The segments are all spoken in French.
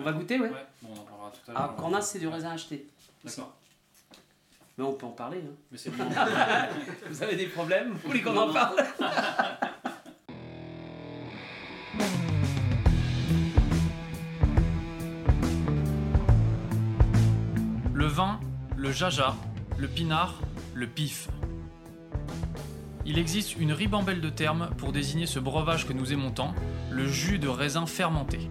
On va goûter, ouais Ouais, bon, on en parlera tout à l'heure. Ah, Cornas, c'est du raisin acheté. D'accord. Mais on peut en parler. hein. Mais c'est bon. Vous avez des problèmes? Vous voulez qu'on en parle? Le vin, le jaja, le pinard, le pif. Il existe une ribambelle de termes pour désigner ce breuvage que nous aimons tant, le jus de raisin fermenté.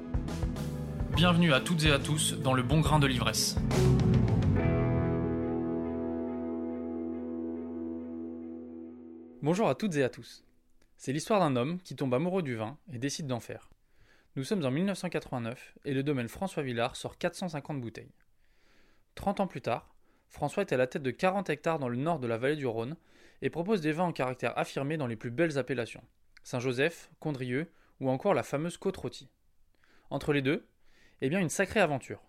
Bienvenue à toutes et à tous dans le bon grain de l'ivresse. Bonjour à toutes et à tous. C'est l'histoire d'un homme qui tombe amoureux du vin et décide d'en faire. Nous sommes en 1989 et le domaine François Villard sort 450 bouteilles. 30 ans plus tard, François est à la tête de 40 hectares dans le nord de la vallée du Rhône et propose des vins en caractère affirmé dans les plus belles appellations Saint-Joseph, Condrieu ou encore la fameuse côte rôtie. Entre les deux, eh bien une sacrée aventure.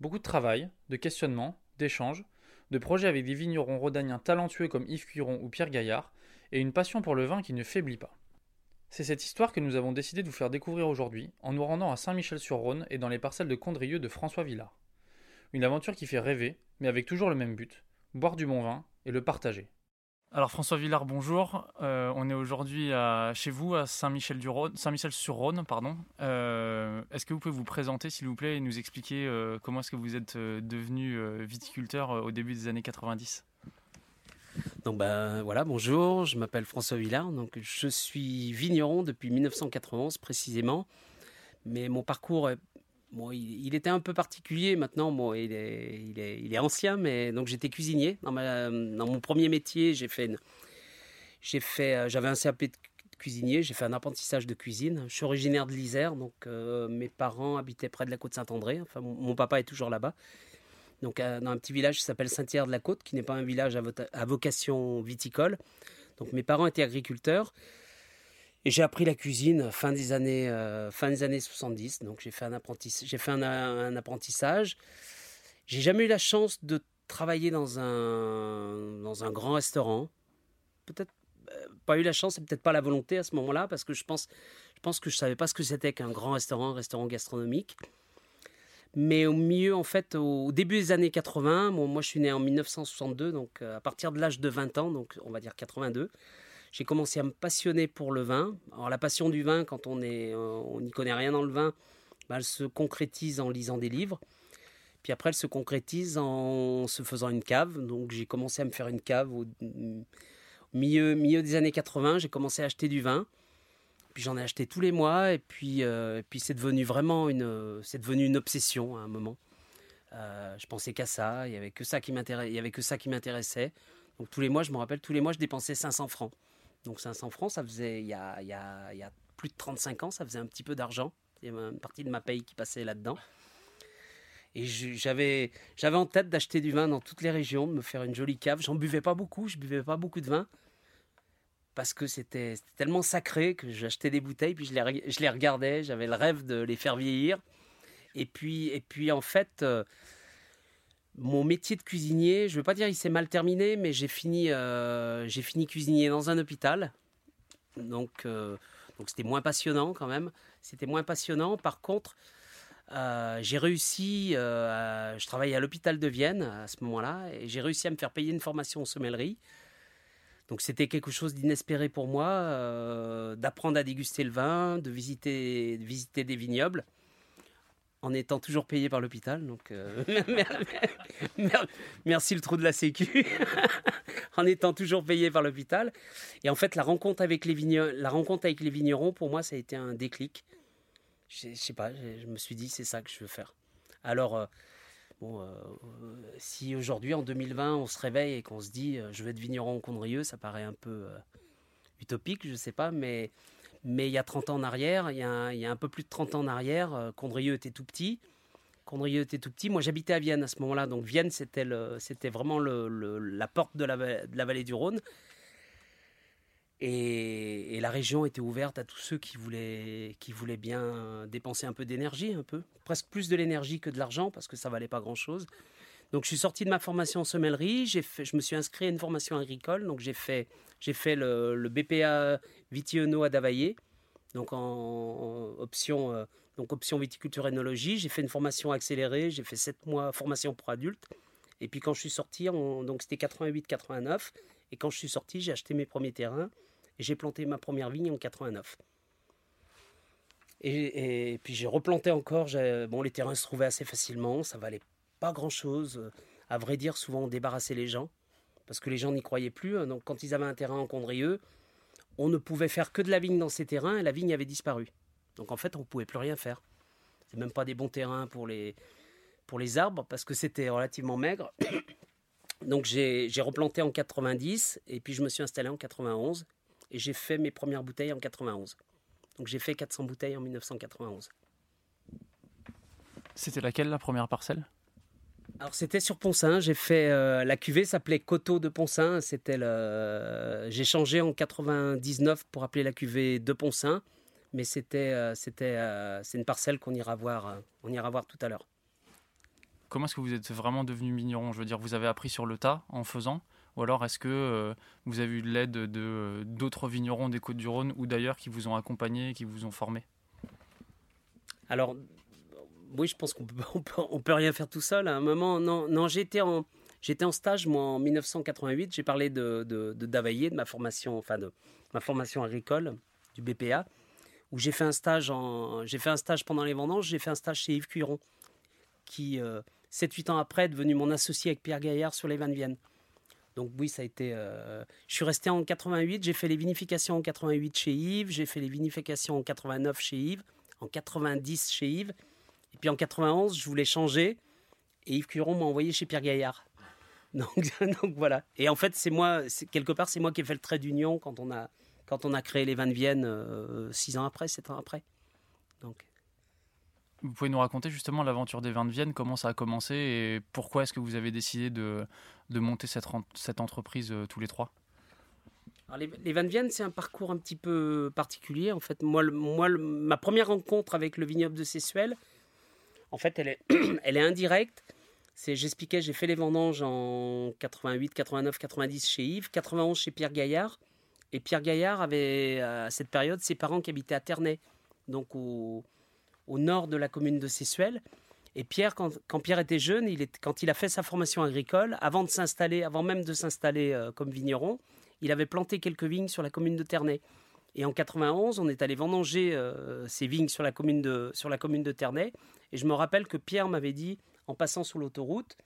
Beaucoup de travail, de questionnements, d'échanges, de projets avec des vignerons rhodaniens talentueux comme Yves Cuiron ou Pierre Gaillard et une passion pour le vin qui ne faiblit pas. C'est cette histoire que nous avons décidé de vous faire découvrir aujourd'hui en nous rendant à Saint-Michel-sur-Rhône et dans les parcelles de Condrieu de François Villard. Une aventure qui fait rêver, mais avec toujours le même but, boire du bon vin et le partager. Alors François Villard, bonjour. Euh, on est aujourd'hui chez vous à Saint-Michel-sur-Rhône, pardon. Euh, est-ce que vous pouvez vous présenter, s'il vous plaît, et nous expliquer euh, comment est-ce que vous êtes devenu viticulteur au début des années 90 Donc ben voilà, bonjour, je m'appelle François Villard, donc je suis vigneron depuis 1991 précisément, mais mon parcours, est- bon, il, était un peu particulier maintenant, bon, il, est, il, est, il est ancien, mais donc j'étais cuisinier. Dans, mon premier métier, j'ai fait, j'ai fait, euh, j'avais un CAP de cuisinier, j'ai fait un apprentissage de cuisine. Je suis originaire de l'Isère, donc euh, mes parents habitaient près de la côte Saint-André, enfin mon, papa est toujours là-bas. Donc euh, dans un petit village qui s'appelle Saint-Hilaire-de-la-Côte, qui n'est pas un village à, à vocation viticole. Donc mes parents étaient agriculteurs. Et j'ai appris la cuisine fin des années, euh, fin des années 70. Donc j'ai fait un, apprentissage. j'ai fait un, apprentissage. J'ai jamais eu la chance de travailler dans un, dans un grand restaurant. Peut-être euh, pas eu la chance et peut-être pas la volonté à ce moment-là, parce que je pense, je pense que je savais pas ce que c'était qu'un grand restaurant, un restaurant gastronomique. Mais au milieu, en fait, au début des années 80, bon, moi je suis né en 1962, donc euh, à partir de l'âge de 20 ans, donc on va dire 82, j'ai commencé à me passionner pour le vin. Alors la passion du vin, quand on est, euh, on n'y connaît rien dans le vin, bah, elle se concrétise en lisant des livres. Puis après, elle se concrétise en se faisant une cave. Donc j'ai commencé à me faire une cave au, milieu, des années 80. J'ai commencé à acheter du vin. Puis j'en ai acheté tous les mois et puis, euh, et puis c'est devenu vraiment une, c'est devenu une obsession à un moment. Euh, je pensais qu'à ça, il y avait que ça qui m'intéressait, avait que ça qui m'intéressait. Donc tous les mois, je me rappelle, tous les mois, je dépensais 500 francs. Donc 500 francs, ça faisait il y a, y a, y a plus de 35 ans, ça faisait un petit peu d'argent. Il y avait une partie de ma paye qui passait là-dedans. Et j'avais, en tête d'acheter du vin dans toutes les régions, de me faire une jolie cave. J'en buvais pas beaucoup, je buvais pas beaucoup de vin parce que c'était tellement sacré que j'achetais des bouteilles, puis je les, je les regardais, j'avais le rêve de les faire vieillir. Et puis, et puis en fait, euh, mon métier de cuisinier, je ne veux pas dire il s'est mal terminé, mais j'ai fini, euh, j'ai fini cuisinier dans un hôpital. Donc, euh, donc c'était moins passionnant quand même. C'était moins passionnant. Par contre, euh, j'ai réussi, je travaillais à l'hôpital de Vienne à ce moment-là, et j'ai réussi à me faire payer une formation en sommellerie. Donc c'était quelque chose d'inespéré pour moi, d'apprendre à déguster le vin, de visiter, de visiter des vignobles, en étant toujours payé par l'hôpital. Donc euh, mer- merci le trou de la Sécu, en étant toujours payé par l'hôpital. Et en fait, la rencontre avec les vignerons, la rencontre avec les vignerons, pour moi, ça a été un déclic. Je je sais pas, je me suis dit c'est ça que je veux faire. Alors euh, Bon, euh, si aujourd'hui, en 2020, on se réveille et qu'on se dit je vais être vigneron au Condrieu, ça paraît un peu utopique, je sais pas, mais, mais il y a 30 ans en arrière, il y a, un, peu plus de 30 ans en arrière, euh, Condrieu était tout petit. Condrieu était tout petit. Moi, j'habitais à Vienne à ce moment-là. Donc, Vienne, c'était, vraiment la porte de la, vallée du Rhône. Et, la région était ouverte à tous ceux qui voulaient, bien dépenser un peu d'énergie, un peu. Presque plus de l'énergie que de l'argent, parce que ça valait pas grand-chose. Donc, je suis sorti de ma formation en semellerie. Je me suis inscrit à une formation agricole. Donc, j'ai fait, j'ai fait le, le BPA Vitiono à Davaillé. Donc, en, option, euh, donc option viticulture énologie. J'ai fait une formation accélérée. J'ai fait 7 mois formation pour adultes. Et puis, quand je suis sorti, donc c'était 88-89. Et quand je suis sorti, j'ai acheté mes premiers terrains. Et j'ai planté ma première vigne en 89. Et, et, puis j'ai replanté encore. Bon, les terrains se trouvaient assez facilement, ça valait pas grand-chose. À vrai dire, souvent on débarrassait les gens parce que les gens n'y croyaient plus. Donc quand ils avaient un terrain en Condrieux, on ne pouvait faire que de la vigne dans ces terrains et la vigne avait disparu. Donc en fait, on ne pouvait plus rien faire. C'est même pas des bons terrains pour les, pour les arbres parce que c'était relativement maigre. Donc j'ai replanté en 90 et puis je me suis installé en 91 et j'ai fait mes premières bouteilles en 91. Donc j'ai fait 400 bouteilles en 1991. C'était laquelle la première parcelle? Alors c'était sur Poncin, j'ai fait euh, la cuvée s'appelait Coteau de Poncin, c'était le j'ai changé en 99 pour appeler la cuvée de Poncin, mais c'était euh, c'était euh, c'est une parcelle qu'on ira voir on ira voir tout à l'heure. Comment est-ce que vous êtes vraiment devenu vigneron Je veux dire, vous avez appris sur le tas en faisant? Ou alors est-ce que vous avez eu l'aide de d'autres vignerons des Côtes-du-Rhône ou d'ailleurs qui vous ont accompagné, qui vous ont formé Alors oui, je pense qu'on peut, on peut, rien faire tout seul. À un moment, non, non j'étais en, j'étais en stage moi en 1988. J'ai parlé de, de, de Davaillé, de ma formation, enfin de ma formation agricole du BPA, où j'ai fait un stage en, j'ai fait un stage pendant les vendanges. J'ai fait un stage chez Yves Cuiron, qui 7-8 euh, ans après est devenu mon associé avec Pierre Gaillard sur les vins de Vienne. Donc oui, ça a été. Euh, je suis resté en 88. J'ai fait les vinifications en 88 chez Yves. J'ai fait les vinifications en 89 chez Yves, en 90 chez Yves. Et puis en 91, je voulais changer et Yves Curon m'a envoyé chez Pierre Gaillard. Donc, voilà. Et en fait, c'est moi, quelque part, c'est moi qui ai fait le trait d'union quand on a quand on a créé les vins de Vienne euh, six ans après, sept ans après. Donc. Vous pouvez nous raconter justement l'aventure des vins de Vienne, comment ça a commencé et pourquoi est-ce que vous avez décidé de, de monter cette, cette entreprise euh, tous les trois? Les, les, vins de Vienne, c'est un parcours un petit peu particulier. En fait, moi, moi ma première rencontre avec le vignoble de Sessuel, en fait, elle est, indirecte. J'expliquais, j'ai fait les vendanges en 88, 89, 90 chez Yves, 91 chez Pierre Gaillard. Et Pierre Gaillard avait, à cette période, ses parents qui habitaient à Ternay, donc au, nord de la commune de Sessuel. Et Pierre, quand, Pierre était jeune, il quand il a fait sa formation agricole, avant de s'installer, avant même de s'installer euh, comme vigneron, il avait planté quelques vignes sur la commune de Ternay. Et en 91, on est allé vendanger euh, ces vignes sur la commune de, sur la commune de Ternay. Et je me rappelle que Pierre m'avait dit, en passant sur l'autoroute,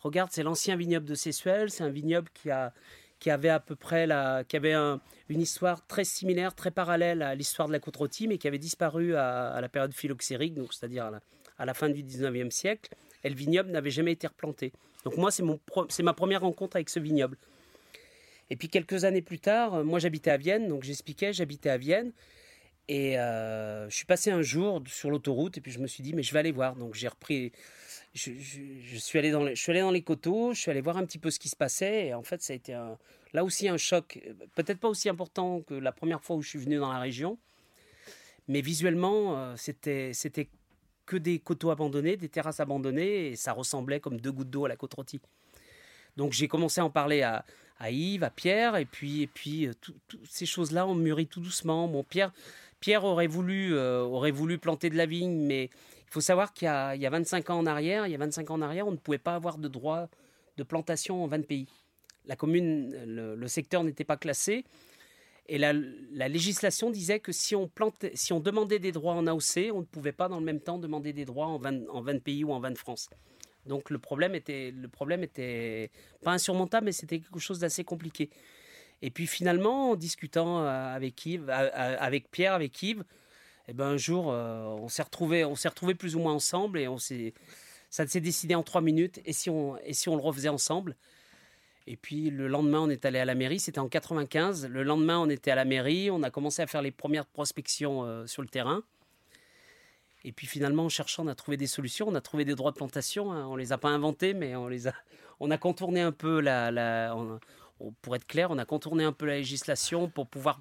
regarde, c'est l'ancien vignoble de Sessuel, c'est un vignoble qui, a, qui avait à peu près la, qui avait une histoire très similaire, très parallèle à l'histoire de la côte rôtie, mais qui avait disparu à, la période phylloxérique, donc c'est-à-dire à la, fin du 19e siècle. Et le vignoble n'avait jamais été replanté. Donc moi, c'est ma première rencontre avec ce vignoble. Et puis quelques années plus tard, euh, moi j'habitais à Vienne, donc j'expliquais, j'habitais à Vienne. Et euh, je suis passé un jour sur l'autoroute et puis je me suis dit, mais je vais aller voir. Donc j'ai repris, je, suis allé dans les, je suis allé dans les coteaux, je suis allé voir un petit peu ce qui se passait. Et en fait, ça a été là aussi un choc, peut-être pas aussi important que la première fois où je suis venu dans la région. Mais visuellement, euh, c'était, c'était que des coteaux abandonnés, des terrasses abandonnées, et ça ressemblait comme deux gouttes d'eau à la côte rôtie. Donc j'ai commencé à en parler à, à Yves, à Pierre, et puis, et puis euh, toutes ces choses-là ont mûri tout doucement. Bon, Pierre, Pierre aurait, voulu, euh, aurait voulu planter de la vigne, mais il faut savoir qu'il y, a, il y a 25 ans en arrière, il y a 25 ans en arrière, on ne pouvait pas avoir de droit de plantation en 20 pays. La commune, le, secteur n'était pas classé. Et la, la, législation disait que si on, plantait, si on demandait des droits en AOC, on ne pouvait pas dans le même temps demander des droits en 20, en 20 pays ou en 20 France. Donc le problème était, le problème était pas insurmontable, mais c'était quelque chose d'assez compliqué. Et puis finalement, en discutant euh, avec Yves, euh, euh, avec Pierre, avec Yves, eh ben un jour, on s'est retrouvé, on s'est retrouvé plus ou moins ensemble et on s'est, ça s'est décidé en trois minutes. Et si on, et si on le refaisait ensemble? Et puis le lendemain, on est allé à la mairie. C'était en 95. Le lendemain, on était à la mairie. On a commencé à faire les premières prospections sur le terrain. Et puis finalement, en cherchant, on a trouvé des solutions, on a trouvé des droits de plantation. Hein. On les a pas inventés, mais on les a, on a contourné un peu la, pour être clair, on a contourné un peu la législation pour pouvoir,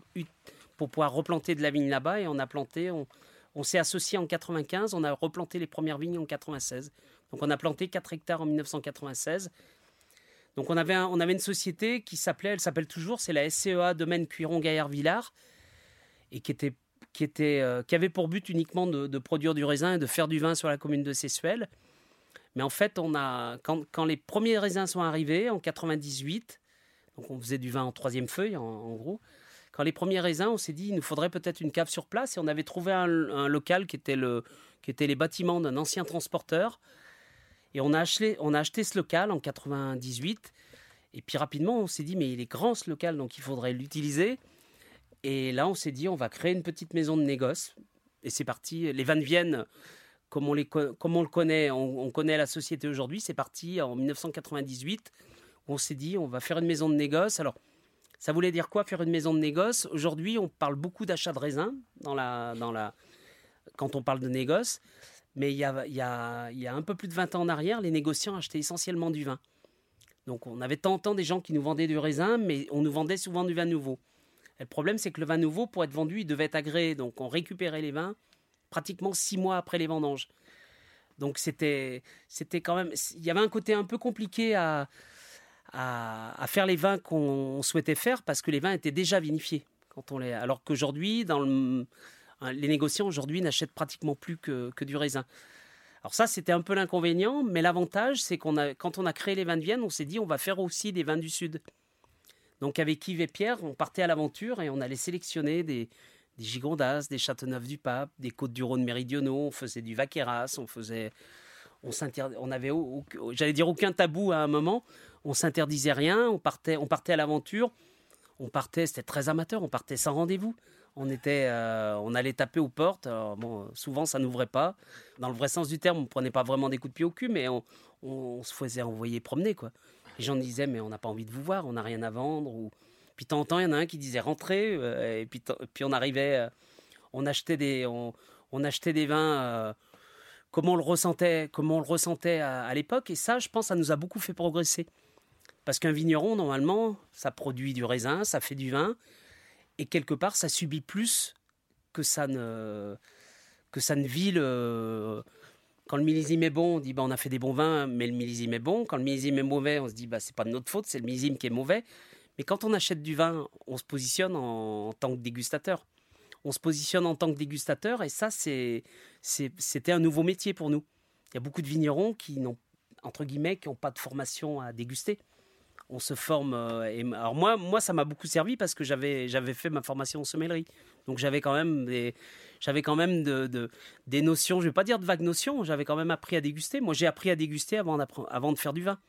pour pouvoir replanter de la vigne là-bas et on a planté, on s'est associé en 95, on a replanté les premières vignes en 96. Donc on a planté 4 hectares en 1996. Donc on avait, on avait une société qui s'appelait, elle s'appelle toujours, c'est la SCEA Domaine Cuiron Gaillard Villard et qui était qui, était, euh, qui avait pour but uniquement de, produire du raisin et de faire du vin sur la commune de Sessuel. Mais en fait, on a, quand, quand, les premiers raisins sont arrivés en 98, donc on faisait du vin en troisième feuille en, gros, quand les premiers raisins, on s'est dit il nous faudrait peut-être une cave sur place et on avait trouvé un, local qui était, le, qui les bâtiments d'un ancien transporteur. Et on a, acheté, on a acheté ce local en 98. Et puis rapidement, on s'est dit mais il est grand ce local, donc il faudrait l'utiliser. Et là, on s'est dit, on va créer une petite maison de négoce. Et c'est parti. Les Van Vienne, comme on, les, comme on le connaît, on, connaît la société aujourd'hui, c'est parti en 1998. on s'est dit, on va faire une maison de négoce. Alors, ça voulait dire quoi faire une maison de négoce? Aujourd'hui, on parle beaucoup d'achat de raisins dans la, dans la, quand on parle de négoce. Mais il y, a, il, y a, il y a un peu plus de 20 ans en arrière, les négociants achetaient essentiellement du vin. Donc on avait tant, tant des gens qui nous vendaient du raisin, mais on nous vendait souvent du vin nouveau le problème, c'est que le vin nouveau, pour être vendu, il devait être agréé. Donc, on récupérait les vins pratiquement six mois après les vendanges. Donc, c'était, c'était quand même. Il y avait un côté un peu compliqué à, faire les vins qu'on souhaitait faire parce que les vins étaient déjà vinifiés. Quand on les, alors qu'aujourd'hui, le, les négociants aujourd'hui n'achètent pratiquement plus que, que, du raisin. Alors ça, c'était un peu l'inconvénient, mais l'avantage, c'est qu'on a, quand on a créé les vins de Vienne, on s'est dit on va faire aussi des vins du Sud. Donc avec Yves et Pierre, on partait à l'aventure et on allait sélectionner des, des Gigondas, des Châteauneuf-du-Pape, des Côtes-du-Rhône méridionaux, on faisait du Vaqueras, on faisait... On, on avait, j'allais dire, aucun tabou à un moment. On s'interdisait rien, on partait, on partait à l'aventure. On partait, c'était très amateur, on partait sans rendez-vous. On était, euh, on allait taper aux portes. bon, souvent, ça n'ouvrait pas. Dans le vrai sens du terme, on prenait pas vraiment des coups de pied au cul, mais on, on se faisait envoyer promener, quoi. Les gens disaient, mais on n'a pas envie de vous voir, on n'a rien à vendre. Ou... Puis de temps en temps, il y en a un qui disait, rentrez. Euh, et puis, on arrivait, euh, on, achetait des, on, achetait des vins. Euh, comment on le ressentait, comment on le ressentait à, l'époque. Et ça, je pense, ça nous a beaucoup fait progresser. Parce qu'un vigneron, normalement, ça produit du raisin, ça fait du vin. Et quelque part, ça subit plus que ça ne, que ça ne vit le quand le millésime est bon, on dit bah, on a fait des bons vins, mais le millésime est bon. Quand le millésime est mauvais, on se dit bah, c'est pas de notre faute, c'est le millésime qui est mauvais. Mais quand on achète du vin, on se positionne en, tant que dégustateur. On se positionne en tant que dégustateur et ça, c'était un nouveau métier pour nous. Il y a beaucoup de vignerons qui n'ont, entre guillemets, qui n'ont pas de formation à déguster. On se forme. Euh, alors moi, moi, ça m'a beaucoup servi parce que j'avais, j'avais fait ma formation en sommellerie. Donc j'avais quand même des, j'avais quand même de, des notions, je vais pas dire de vagues notions, j'avais quand même appris à déguster. Moi, j'ai appris à déguster avant, de faire du vin.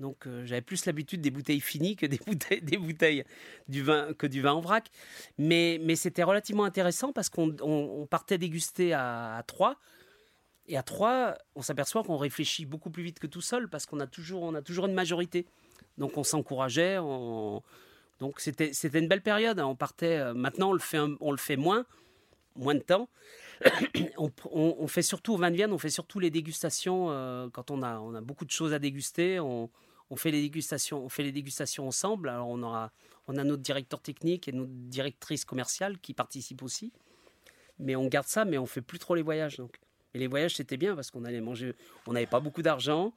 Donc euh, j'avais plus l'habitude des bouteilles finies que des bouteilles, des du vin, que du vin en vrac. Mais, c'était relativement intéressant parce qu'on partait déguster à, trois. Et à trois, on s'aperçoit qu'on réfléchit beaucoup plus vite que tout seul parce qu'on a toujours, une majorité. Donc on s'encourageait. Donc c'était une belle période. On partait. Euh, maintenant on le fait moins moins de temps. on, fait surtout au vin de Vienne, on fait surtout les dégustations euh, quand on a, on beaucoup de choses à déguster. On, fait les dégustations, on fait les dégustations ensemble. Alors on aura, on a notre directeur technique et notre directrice commerciale qui participent aussi. Mais on garde ça, mais on fait plus trop les voyages. Donc. Et les voyages c'était bien parce qu'on allait manger, on n'avait pas beaucoup d'argent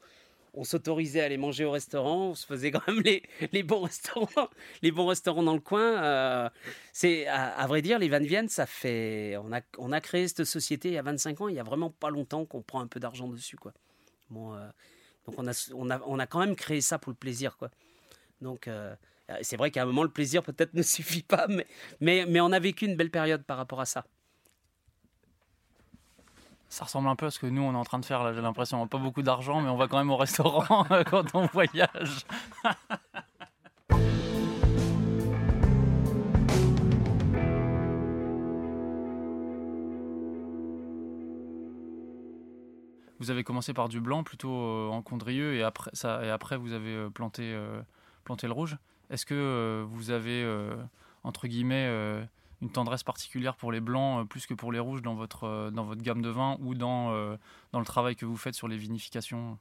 on s'autorisait à aller manger au restaurant, on se faisait quand même les, les bons restaurants, les bons restaurants dans le coin. Euh, c'est à, vrai dire, les Van Vienne, ça fait, on a, on a créé cette société il y a 25 ans. Il y a vraiment pas longtemps qu'on prend un peu d'argent dessus, quoi. Euh, donc on a, on a, on a quand même créé ça pour le plaisir, quoi. Donc euh, c'est vrai qu'à un moment le plaisir peut-être ne suffit pas, mais, mais, mais on a vécu une belle période par rapport à ça. Ça ressemble un peu à ce que nous on est en train de faire là, j'ai l'impression. Pas beaucoup d'argent, mais on va quand même au restaurant quand on voyage. vous avez commencé par du blanc plutôt euh, en condrieux et après, ça, et après vous avez euh, planté, euh, planté le rouge. Est-ce que vous avez, entre guillemets, une tendresse particulière pour les blancs plus que pour les rouges dans votre, dans votre gamme de vins ou dans, dans le travail que vous faites sur les vinifications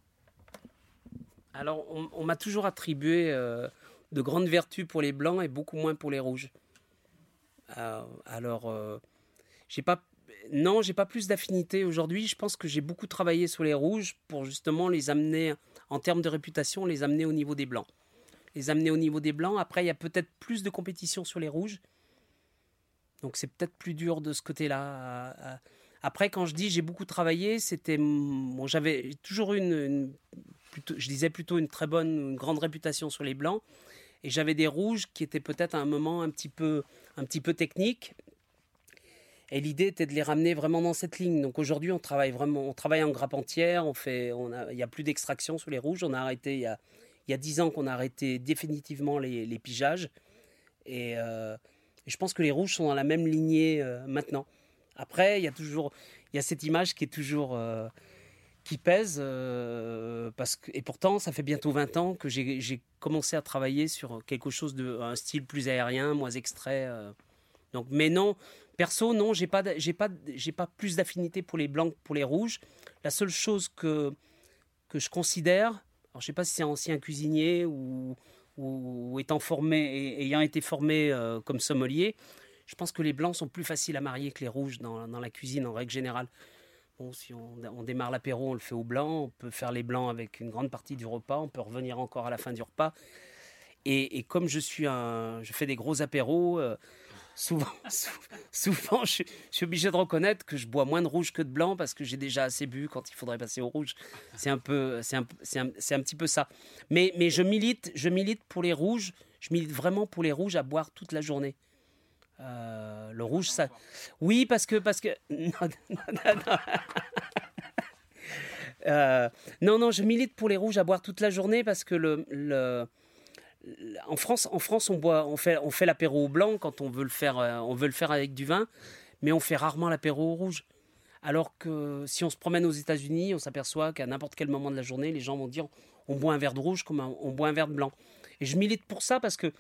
Alors, on, m'a toujours attribué de grandes vertus pour les blancs et beaucoup moins pour les rouges. alors, j'ai pas non, j'ai pas plus d'affinité aujourd'hui. Je pense que j'ai beaucoup travaillé sur les rouges pour justement les amener, en termes de réputation, les amener au niveau des blancs. Les amener au niveau des blancs. Après, il y a peut-être plus de compétition sur les rouges. Donc c'est peut-être plus dur de ce côté-là. Après, quand je dis j'ai beaucoup travaillé, c'était. J'avais toujours une. je disais plutôt une très bonne, une grande réputation sur les blancs. Et j'avais des rouges qui étaient peut-être à un moment un petit peu, un petit peu techniques et l'idée était de les ramener vraiment dans cette ligne. Donc aujourd'hui, on travaille vraiment, on travaille en grappe entière. On fait, il n'y a plus d'extraction sur les rouges. On a arrêté il y a, il y a 10 ans qu'on a arrêté définitivement les, les pigeages. Euh, et, je pense que les rouges sont dans la même lignée euh, maintenant. Après, il y a toujours, il y a cette image qui est toujours euh, qui pèse que et pourtant ça fait bientôt 20 ans que j'ai commencé à travailler sur quelque chose de un style plus aérien, moins extrait. donc, mais non, Perso, non, j'ai pas, j'ai pas, j'ai pas plus d'affinité pour les blancs que pour les rouges. La seule chose que que je considère, alors je sais pas si c'est ancien cuisinier ou, ou étant formé, ayant été formé euh, comme sommelier, je pense que les blancs sont plus faciles à marier que les rouges dans, la cuisine en règle générale. Bon, si on, démarre l'apéro, on le fait au blanc, on peut faire les blancs avec une grande partie du repas, on peut revenir encore à la fin du repas. Et, et comme je suis un, je fais des gros apéros. Euh, souvent, souvent je, suis obligé de reconnaître que je bois moins de rouge que de blanc parce que j'ai déjà assez bu quand il faudrait passer au rouge. C'est un peu, c'est un, un, un, petit peu ça. Mais, mais je milite, je milite pour les rouges. Je milite vraiment pour les rouges à boire toute la journée. Euh, le rouge, ça. Oui, parce que, parce que. Euh, non, non, je milite pour les rouges à boire toute la journée parce que le, le en France, en France, on boit, on fait, l'apéro au blanc quand on veut le faire, euh, on veut le faire avec du vin, mais on fait rarement l'apéro rouge. Alors que si on se promène aux États-Unis, on s'aperçoit qu'à n'importe quel moment de la journée, les gens vont dire on boit un verre de rouge comme on boit un verre de blanc. Et je milite pour ça parce que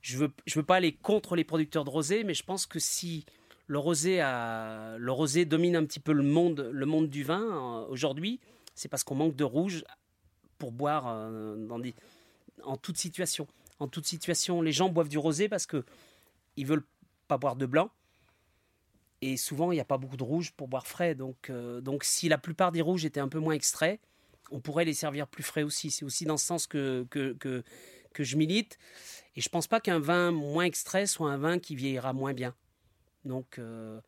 je veux, veux pas aller contre les producteurs de rosé, mais je pense que si le rosé, a, le rosé domine un petit peu le monde, le monde du vin euh, aujourd'hui, c'est parce qu'on manque de rouge pour boire euh, dans des en toute situation. En toute situation, les gens boivent du rosé parce que ils veulent pas boire de blanc. Et souvent, il n'y a pas beaucoup de rouge pour boire frais. Donc, euh, donc, si la plupart des rouges étaient un peu moins extraits, on pourrait les servir plus frais aussi. C'est aussi dans ce sens que, que, que, que je milite. Et je pense pas qu'un vin moins extrait soit un vin qui vieillira moins bien. Donc, euh,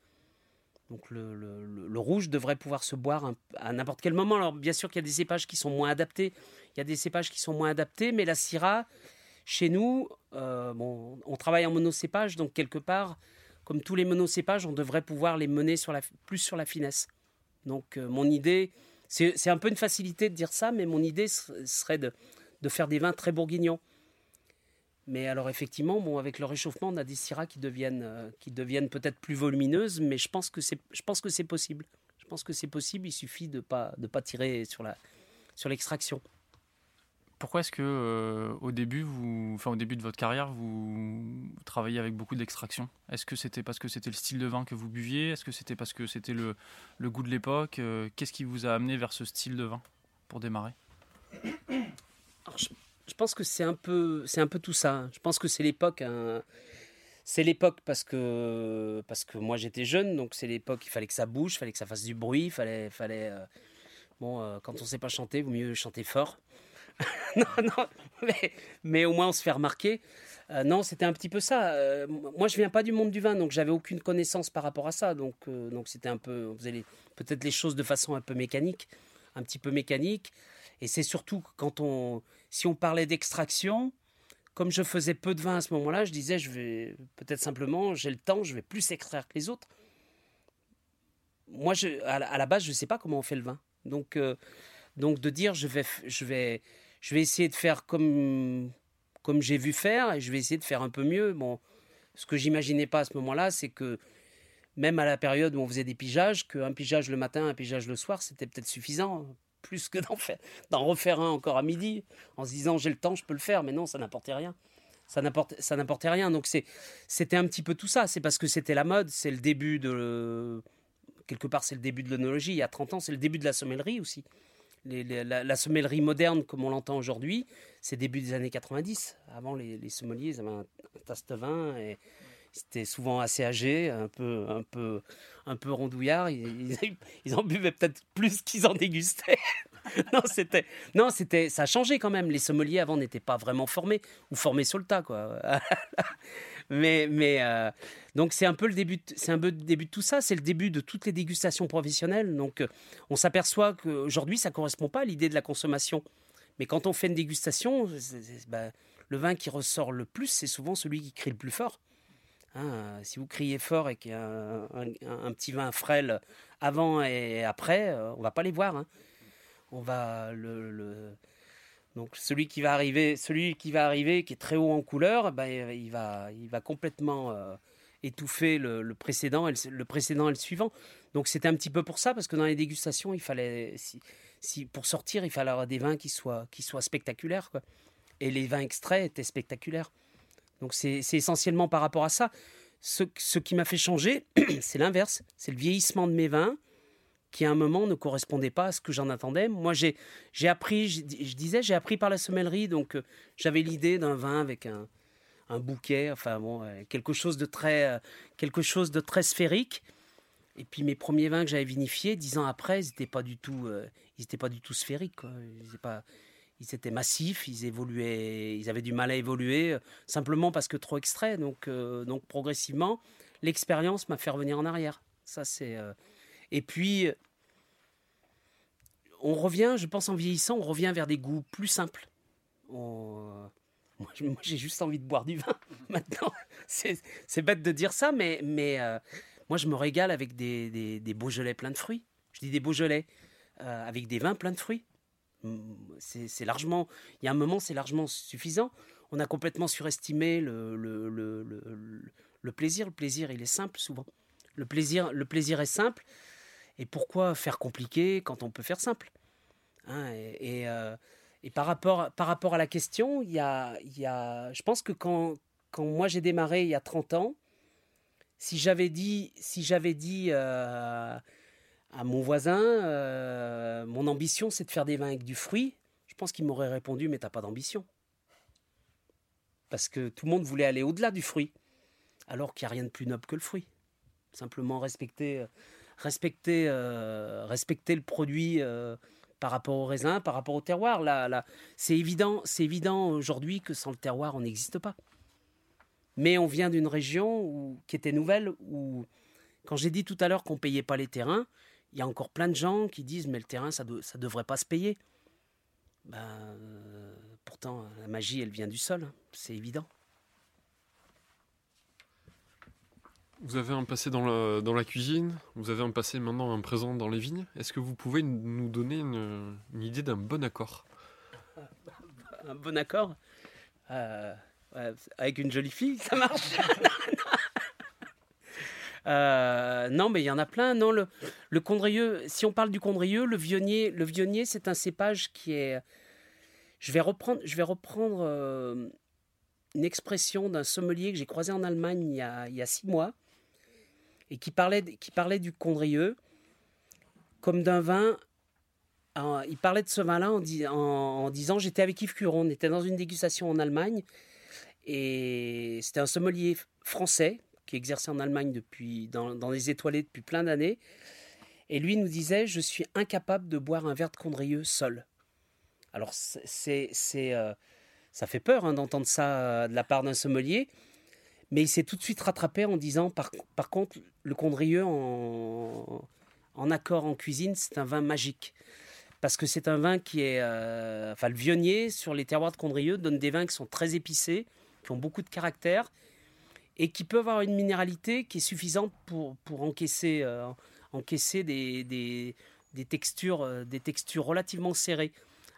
donc le, rouge devrait pouvoir se boire à n'importe quel moment. Alors bien sûr qu'il y a des cépages qui sont moins adaptés. Il y a des cépages qui sont moins adaptés, mais la Syrah, chez nous, euh, bon, on travaille en monocépage, donc quelque part, comme tous les monocépages, on devrait pouvoir les mener plus sur la finesse. Donc euh, mon idée, c'est un peu une facilité de dire ça, mais mon idée serait de, de faire des vins très bourguignons. Mais alors effectivement, bon, avec le réchauffement, on a des syrahs qui deviennent, euh, qui deviennent peut-être plus volumineuses, mais je pense que c'est, je pense que c'est possible. Je pense que c'est possible. Il suffit de pas, de pas tirer sur la, sur l'extraction. Pourquoi est-ce que euh, au début, vous, enfin au début de votre carrière, vous travaillez avec beaucoup d'extraction? Est-ce que c'était parce que c'était le style de vin que vous buviez? Est-ce que c'était parce que c'était le, le, goût de l'époque? Euh, Qu'est-ce qui vous a amené vers ce style de vin pour démarrer? Je pense que c'est un peu, c'est un peu tout ça. Je pense que c'est l'époque. Hein. C'est l'époque parce que parce que moi j'étais jeune, donc c'est l'époque. Il fallait que ça bouge, il fallait que ça fasse du bruit, il fallait fallait. Euh, bon, euh, quand on sait pas chanter, vaut mieux chanter fort. non, non, mais, mais, au moins on se fait remarquer. Euh, non, c'était un petit peu ça. moi, je viens pas du monde du vin, donc j'avais aucune connaissance par rapport à ça. Donc, donc c'était un peu, on faisait peut-être les choses de façon un peu mécanique, un petit peu mécanique. Et c'est surtout quand on, si on parlait d'extraction, comme je faisais peu de vin à ce moment-là, je disais, je vais peut-être simplement, j'ai le temps, je vais plus extraire que les autres. Moi, à, la base, je ne sais pas comment on fait le vin. Donc, euh, donc de dire, je vais, je, vais, je vais essayer de faire comme, comme j'ai vu faire et je vais essayer de faire un peu mieux. Bon, ce que j'imaginais pas à ce moment-là, c'est que même à la période où on faisait des pigeages, qu'un pigeage le matin, un pigeage le soir, c'était peut-être suffisant plus que d'en, faire, d'en refaire un encore à midi, en se disant j'ai le temps, je peux le faire, mais non, ça n'apportait rien. ça n'apportait, ça n'apportait rien. Donc c'est, c'était un petit peu tout ça. C'est parce que c'était la mode, c'est le début de quelque part c'est le début de l'onologie. Il y a 30 ans, c'est le début de la sommellerie aussi. la, sommellerie moderne comme on l'entend aujourd'hui, c'est début des années 90. Avant, les, les sommeliers ils avaient un, un tasse de vin et c'était souvent assez âgé, un peu, un peu, un peu rondouillard. Ils, ils en buvaient peut-être plus qu'ils en dégustaient. non, c'était, non, c'était, ça a changé quand même. Les sommeliers avant n'étaient pas vraiment formés ou formés sur le tas, quoi. mais, mais euh, donc c'est un peu le début, c'est un peu le début de tout ça. C'est le début de toutes les dégustations professionnelles. Donc, euh, on s'aperçoit qu'aujourd'hui, ça correspond pas à l'idée de la consommation. Mais quand on fait une dégustation, bah, le vin qui ressort le plus, c'est souvent celui qui crie le plus fort. Hein, si vous criez fort et qu'il y a un, petit vin frêle avant et après, euh, on va pas les voir. Hein. On va le, donc celui qui va arriver, celui qui va arriver, qui est très haut en couleur, ben, il va, complètement euh, étouffer le, précédent, et le, précédent et le suivant. Donc c'était un petit peu pour ça, parce que dans les dégustations, il fallait, si, pour sortir, il fallait avoir des vins qui soient, qui soient spectaculaires. Et les vins extraits étaient spectaculaires. Donc c'est essentiellement par rapport à ça. Ce, qui m'a fait changer, c'est l'inverse. C'est le vieillissement de mes vins qui à un moment ne correspondait pas à ce que j'en attendais. Moi, j'ai appris, je, disais, j'ai appris par la sommellerie, donc euh, j'avais l'idée d'un vin avec un, bouquet, enfin bon, euh, quelque chose de très, euh, quelque chose de très sphérique. Et puis mes premiers vins que j'avais vinifiés, dix ans après, ils n'étaient pas du tout, pas du tout sphériques. Ils pas, ils étaient massifs, ils évoluaient, ils avaient du mal à évoluer, euh, simplement parce que trop extrait. Donc, euh, donc progressivement, l'expérience m'a fait revenir en arrière. Ça, c'est. Euh, et puis, on revient, je pense en vieillissant, on revient vers des goûts plus simples. Moi, j'ai juste envie de boire du vin maintenant. C'est bête de dire ça, mais, mais moi, je me régale avec des, des, des Beaujolais pleins de fruits. Je dis des Beaujolais avec des vins pleins de fruits. C'est largement, il y a un moment, c'est largement suffisant. On a complètement surestimé le, le, le, plaisir. Le plaisir, il est simple souvent. Le plaisir, le plaisir est simple. Et pourquoi faire compliqué quand on peut faire simple hein, et, euh, et, par, rapport, par rapport à la question, y a, y a, je pense que quand, quand moi j'ai démarré il y a 30 ans, si j'avais dit, si j'avais dit euh, à mon voisin, euh, mon ambition c'est de faire des vins avec du fruit, je pense qu'il m'aurait répondu mais t'as pas d'ambition. Parce que tout le monde voulait aller au-delà du fruit, alors qu'il n'y a rien de plus noble que le fruit. Simplement respecter, respecter, euh, respecter le produit euh, par rapport au raisin, par rapport au terroir. Là, là, c'est évident, c'est évident aujourd'hui que sans le terroir on n'existe pas. Mais on vient d'une région qui était nouvelle où, quand j'ai dit tout à l'heure qu'on payait pas les terrains, il y a encore plein de gens qui disent mais le terrain ça ne devrait pas se payer. Ben, euh, pourtant la magie elle vient du sol, hein. c'est évident. Vous avez un passé dans la, dans la cuisine, vous avez un passé maintenant un présent dans les vignes. Est-ce que vous pouvez nous donner une, idée d'un bon accord? Un bon accord? Euh, Avec une jolie fille, ça marche Euh, non, mais il y en a plein. Non, le, le si on parle du Condrieux, le Vionnier, le Vionnier, c'est un cépage qui est. Je vais reprendre, je vais reprendre euh, une expression d'un sommelier que j'ai croisé en Allemagne il y, a, six mois et qui parlait, qui parlait du Condrieux comme d'un vin. il parlait de ce vin-là en, disant J'étais avec Yves Curon, on était dans une dégustation en Allemagne et c'était un sommelier français qui exerçait en Allemagne depuis, dans, les étoilés depuis plein d'années. Et lui nous disait Je suis incapable de boire un verre de Condrieux seul. Alors, c'est, c'est, euh, ça fait peur hein, d'entendre ça euh, de la part d'un sommelier. Mais il s'est tout de suite rattrapé en disant Par, par contre, le Condrieux en, en accord en cuisine, c'est un vin magique. Parce que c'est un vin qui est. Euh, enfin, le vionnier, sur les terroirs de Condrieux, donne des vins qui sont très épicés, qui ont beaucoup de caractère et qui peuvent avoir une minéralité qui est suffisante pour, pour encaisser, euh, encaisser des, des, textures, euh, des textures relativement serrées.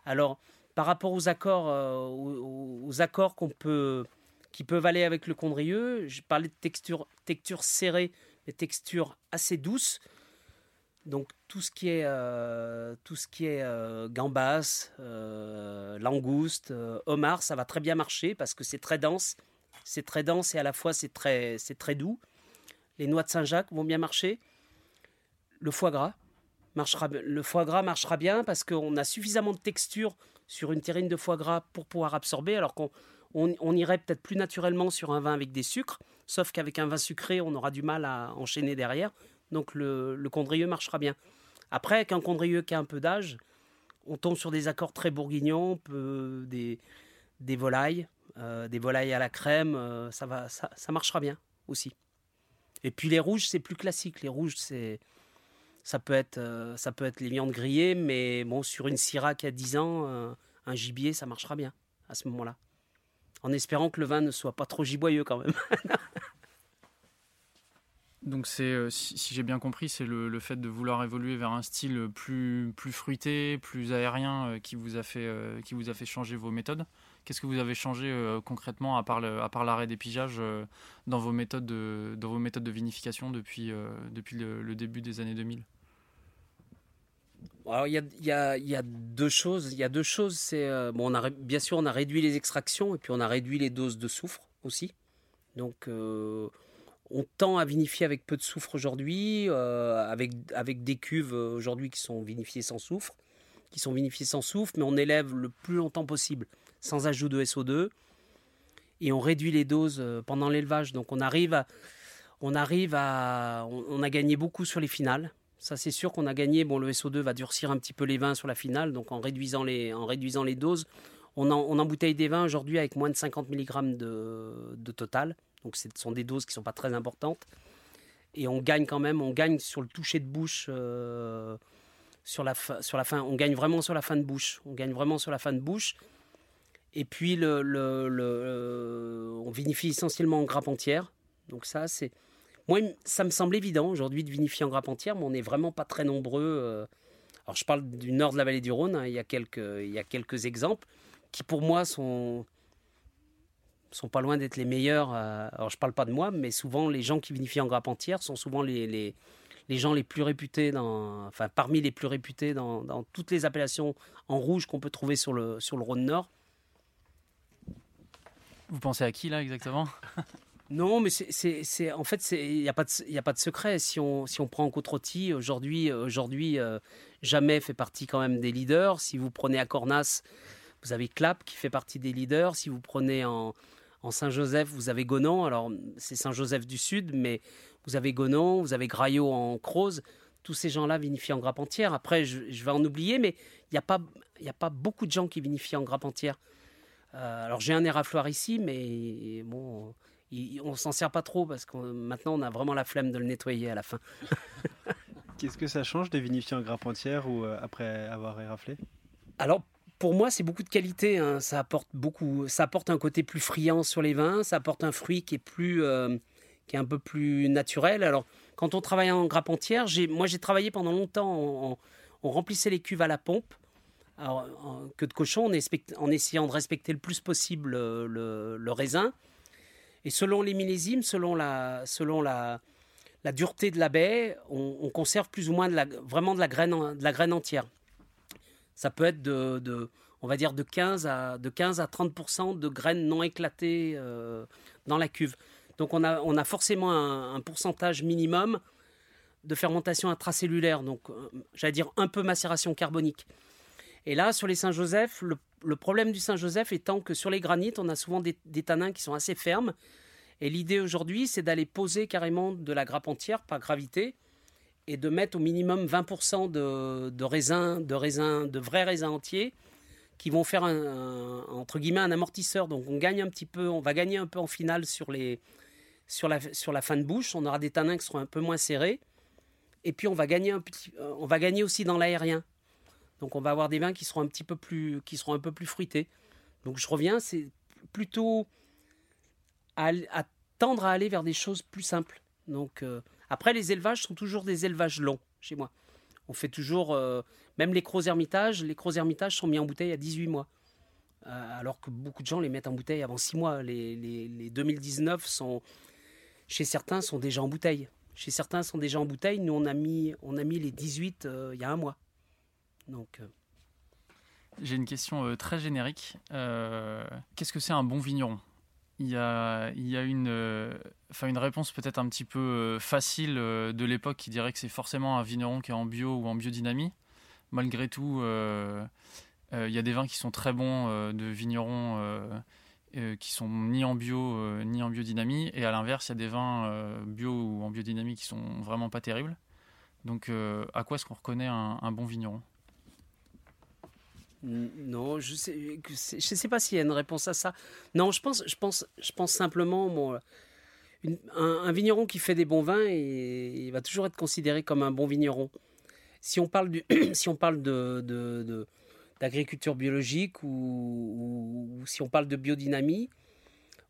Alors, par rapport aux accords, euh, aux, accords qu'on peut, qui peuvent aller avec le condrieux, je parlais de textures, textures serrées, des textures assez douces. Donc tout ce qui est, euh, tout ce qui est gambas, euh, langouste, homard, ça va très bien marcher parce que c'est très dense. C'est très dense et à la fois c'est très, doux. Les noix de Saint-Jacques vont bien marcher. Le foie gras marchera, bien parce qu'on a suffisamment de texture sur une terrine de foie gras pour pouvoir absorber, alors qu'on on, irait peut-être plus naturellement sur un vin avec des sucres, sauf qu'avec un vin sucré, on aura du mal à enchaîner derrière. Donc le, le condrieux marchera bien. Après, avec un condrieux qui a un peu d'âge, on tombe sur des accords très bourguignons, des, des volailles, euh, des volailles à la crème, euh, ça, va, ça, marchera bien aussi. Et puis les rouges, c'est plus classique. Les rouges, c'est ça peut être euh, ça peut être les viandes grillées, mais bon, sur une syrah qui a 10 ans, un gibier, ça marchera bien à ce moment-là. En espérant que le vin ne soit pas trop giboyeux quand même. Donc c'est, si, j'ai bien compris, c'est le, fait de vouloir évoluer vers un style plus, plus fruité, plus aérien qui, vous a fait, qui vous a fait changer vos méthodes. Qu'est-ce que vous avez changé concrètement à part, l'arrêt des pigeages dans, vos méthodes de, dans vos méthodes de vinification depuis, depuis le, début des années 2000 alors, il, y a, deux choses. Il y a deux choses. Bon, bien sûr, on a réduit les extractions et puis on a réduit les doses de soufre aussi. Donc, on tend à vinifier avec peu de soufre aujourd'hui, euh, avec, des cuves euh, aujourd'hui qui sont vinifiées sans soufre, qui sont vinifiées sans soufre, mais on élève le plus longtemps possible sans ajout de SO2 et on réduit les doses euh, pendant l'élevage. Donc on arrive à, on arrive à, on, a gagné beaucoup sur les finales. Ça c'est sûr qu'on a gagné. Bon, le SO2 va durcir un petit peu les vins sur la finale, donc en réduisant les, en réduisant les doses, on, en, embouteille des vins aujourd'hui avec moins de 50 mg de, de total. Donc ce sont des doses qui ne sont pas très importantes. Et on gagne quand même, on gagne sur le toucher de bouche, euh, sur, la sur la fin. On gagne vraiment sur la fin de bouche. On gagne vraiment sur la fin de bouche. Et puis euh, on vinifie essentiellement en grappe entière. Donc ça, c'est... Moi, ça me semble évident aujourd'hui de vinifier en grappe entière, mais on n'est vraiment pas très nombreux. Euh. Alors je parle du nord de la vallée du Rhône, hein. il, y a quelques, il y a quelques exemples qui pour moi sont sont pas loin d'être les meilleurs. Euh, alors je parle pas de moi, mais souvent les gens qui vinifient en grappe entière sont souvent les, les, les gens les plus réputés, dans, enfin parmi les plus réputés dans, dans toutes les appellations en rouge qu'on peut trouver sur le, sur le Rhône Nord. Vous pensez à qui là exactement? Non, mais c'est en fait il n'y a pas de il a pas de secret. Si on si on prend Côte-Rôtie aujourd'hui aujourd'hui euh, jamais fait partie quand même des leaders. Si vous prenez à Cornas, vous avez Clap qui fait partie des leaders. Si vous prenez en en Saint-Joseph, vous avez Gonan. Alors, c'est Saint-Joseph du Sud, mais vous avez Gonan, vous avez Graillot en Croze. Tous ces gens-là vinifient en grappe entière. Après, je, vais en oublier, mais il n'y a, pas, a pas beaucoup de gens qui vinifient en grappe entière. Euh, alors, j'ai un érafloir ici, mais bon, on s'en sert pas trop parce que maintenant, on a vraiment la flemme de le nettoyer à la fin. Qu'est-ce que ça change de vinifier en grappe entière ou euh, après avoir éraflé? Alors, pour moi, c'est beaucoup de qualité. Hein. Ça apporte beaucoup. Ça apporte un côté plus friand sur les vins. Ça apporte un fruit qui est plus, euh, qui est un peu plus naturel. Alors, quand on travaille en grappe entière, moi j'ai travaillé pendant longtemps. On, remplissait les cuves à la pompe. Alors, que de cochon, en, essayant de respecter le plus possible euh, le, raisin. Et selon les millésimes, selon la, selon la, dureté de la baie, on, conserve plus ou moins vraiment de la graine, de la graine entière ça peut être de, on va dire de 15 à, de 15 à 30% de graines non éclatées euh, dans la cuve. Donc on a, on a forcément un, pourcentage minimum de fermentation intracellulaire, donc euh, j'allais dire un peu macération carbonique. Et là, sur les Saint-Joseph, le, problème du Saint-Joseph étant que sur les granites, on a souvent des, tanins qui sont assez fermes. Et l'idée aujourd'hui, c'est d'aller poser carrément de la grappe entière par gravité et de mettre au minimum 20% de, raisins, de de vrais raisins entiers qui vont faire un, entre guillemets un amortisseur. Donc on gagne un petit peu, on va gagner un peu en finale sur la fin de bouche. On aura des tanins qui seront un peu moins serrés. Et puis on va gagner gagner aussi dans l'aérien. Donc on va avoir des vins qui seront un petit peu plus qui seront un peu plus fruités. Donc je reviens, c'est plutôt à, tendre à aller vers des choses plus simples. Donc euh, après, les élevages sont toujours des élevages longs chez moi. On fait toujours, euh, même les gros hermitages, les gros hermitages sont mis en bouteille à 18 mois. Euh, alors que beaucoup de gens les mettent en bouteille avant 6 mois. Les, 2019 sont, chez certains, sont déjà en bouteille. Chez certains, sont déjà en bouteille. Nous, on a mis, on a mis les 18 euh, il y a un mois. Donc, euh, J'ai une question euh, très générique. Euh, Qu'est-ce que c'est un bon vigneron? Il y, a, une, réponse peut-être un petit peu facile de l'époque qui dirait que c'est forcément un vigneron qui est en bio ou en biodynamie. Malgré tout, il y a des vins qui sont très bons de vignerons qui sont ni en bio ni en biodynamie. Et à l'inverse, il y a des vins bio ou en biodynamie qui sont vraiment pas terribles. Donc, à quoi est-ce qu'on reconnaît un, bon vigneron? Non, je sais, sais pas s'il y a une réponse à ça. Non, je pense, je pense, je pense simplement, bon, un, vigneron qui fait des bons vins, et, il va toujours être considéré comme un bon vigneron. Si on parle, si on parle d'agriculture biologique ou, si on parle de biodynamie,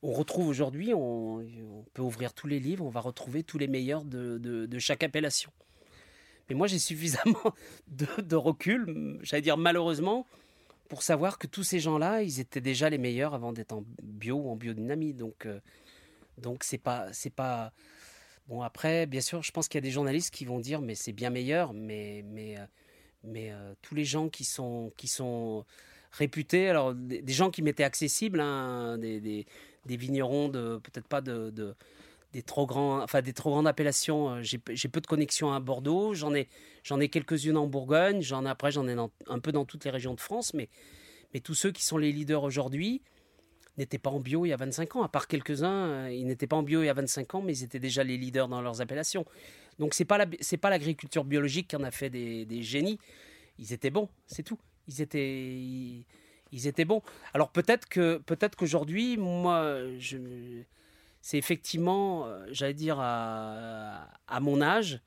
on retrouve aujourd'hui, on, peut ouvrir tous les livres, on va retrouver tous les meilleurs de, chaque appellation. Mais moi, j'ai suffisamment de recul, j'allais dire malheureusement, pour savoir que tous ces gens-là, ils étaient déjà les meilleurs avant d'être en bio ou en biodynamie. Donc, euh, donc c'est pas, c'est pas. Bon après, bien sûr, je pense qu'il y a des journalistes qui vont dire, mais c'est bien meilleur. Mais, mais, euh, mais euh, tous les gens qui sont, qui sont réputés, alors des, gens qui m'étaient accessibles, hein, des, des, des vignerons de peut-être pas de, de- des trop grands, enfin des trop grandes appellations. euh, J'ai j'ai peu de connexions à Bordeaux. J'en ai J'en ai quelques-unes en Bourgogne, j'en après j'en ai un peu dans toutes les régions de France, mais, tous ceux qui sont les leaders aujourd'hui n'étaient pas en bio il y a 25 ans, à part quelques-uns, euh, ils n'étaient pas en bio il y a 25 ans, mais ils étaient déjà les leaders dans leurs appellations. Donc c'est pas pas l'agriculture biologique qui en a fait des, génies, ils étaient bons, c'est tout. Ils étaient ils, étaient bons. Alors peut-être que peut-être qu'aujourd'hui, moi, c'est effectivement, euh, j'allais dire à mon âge,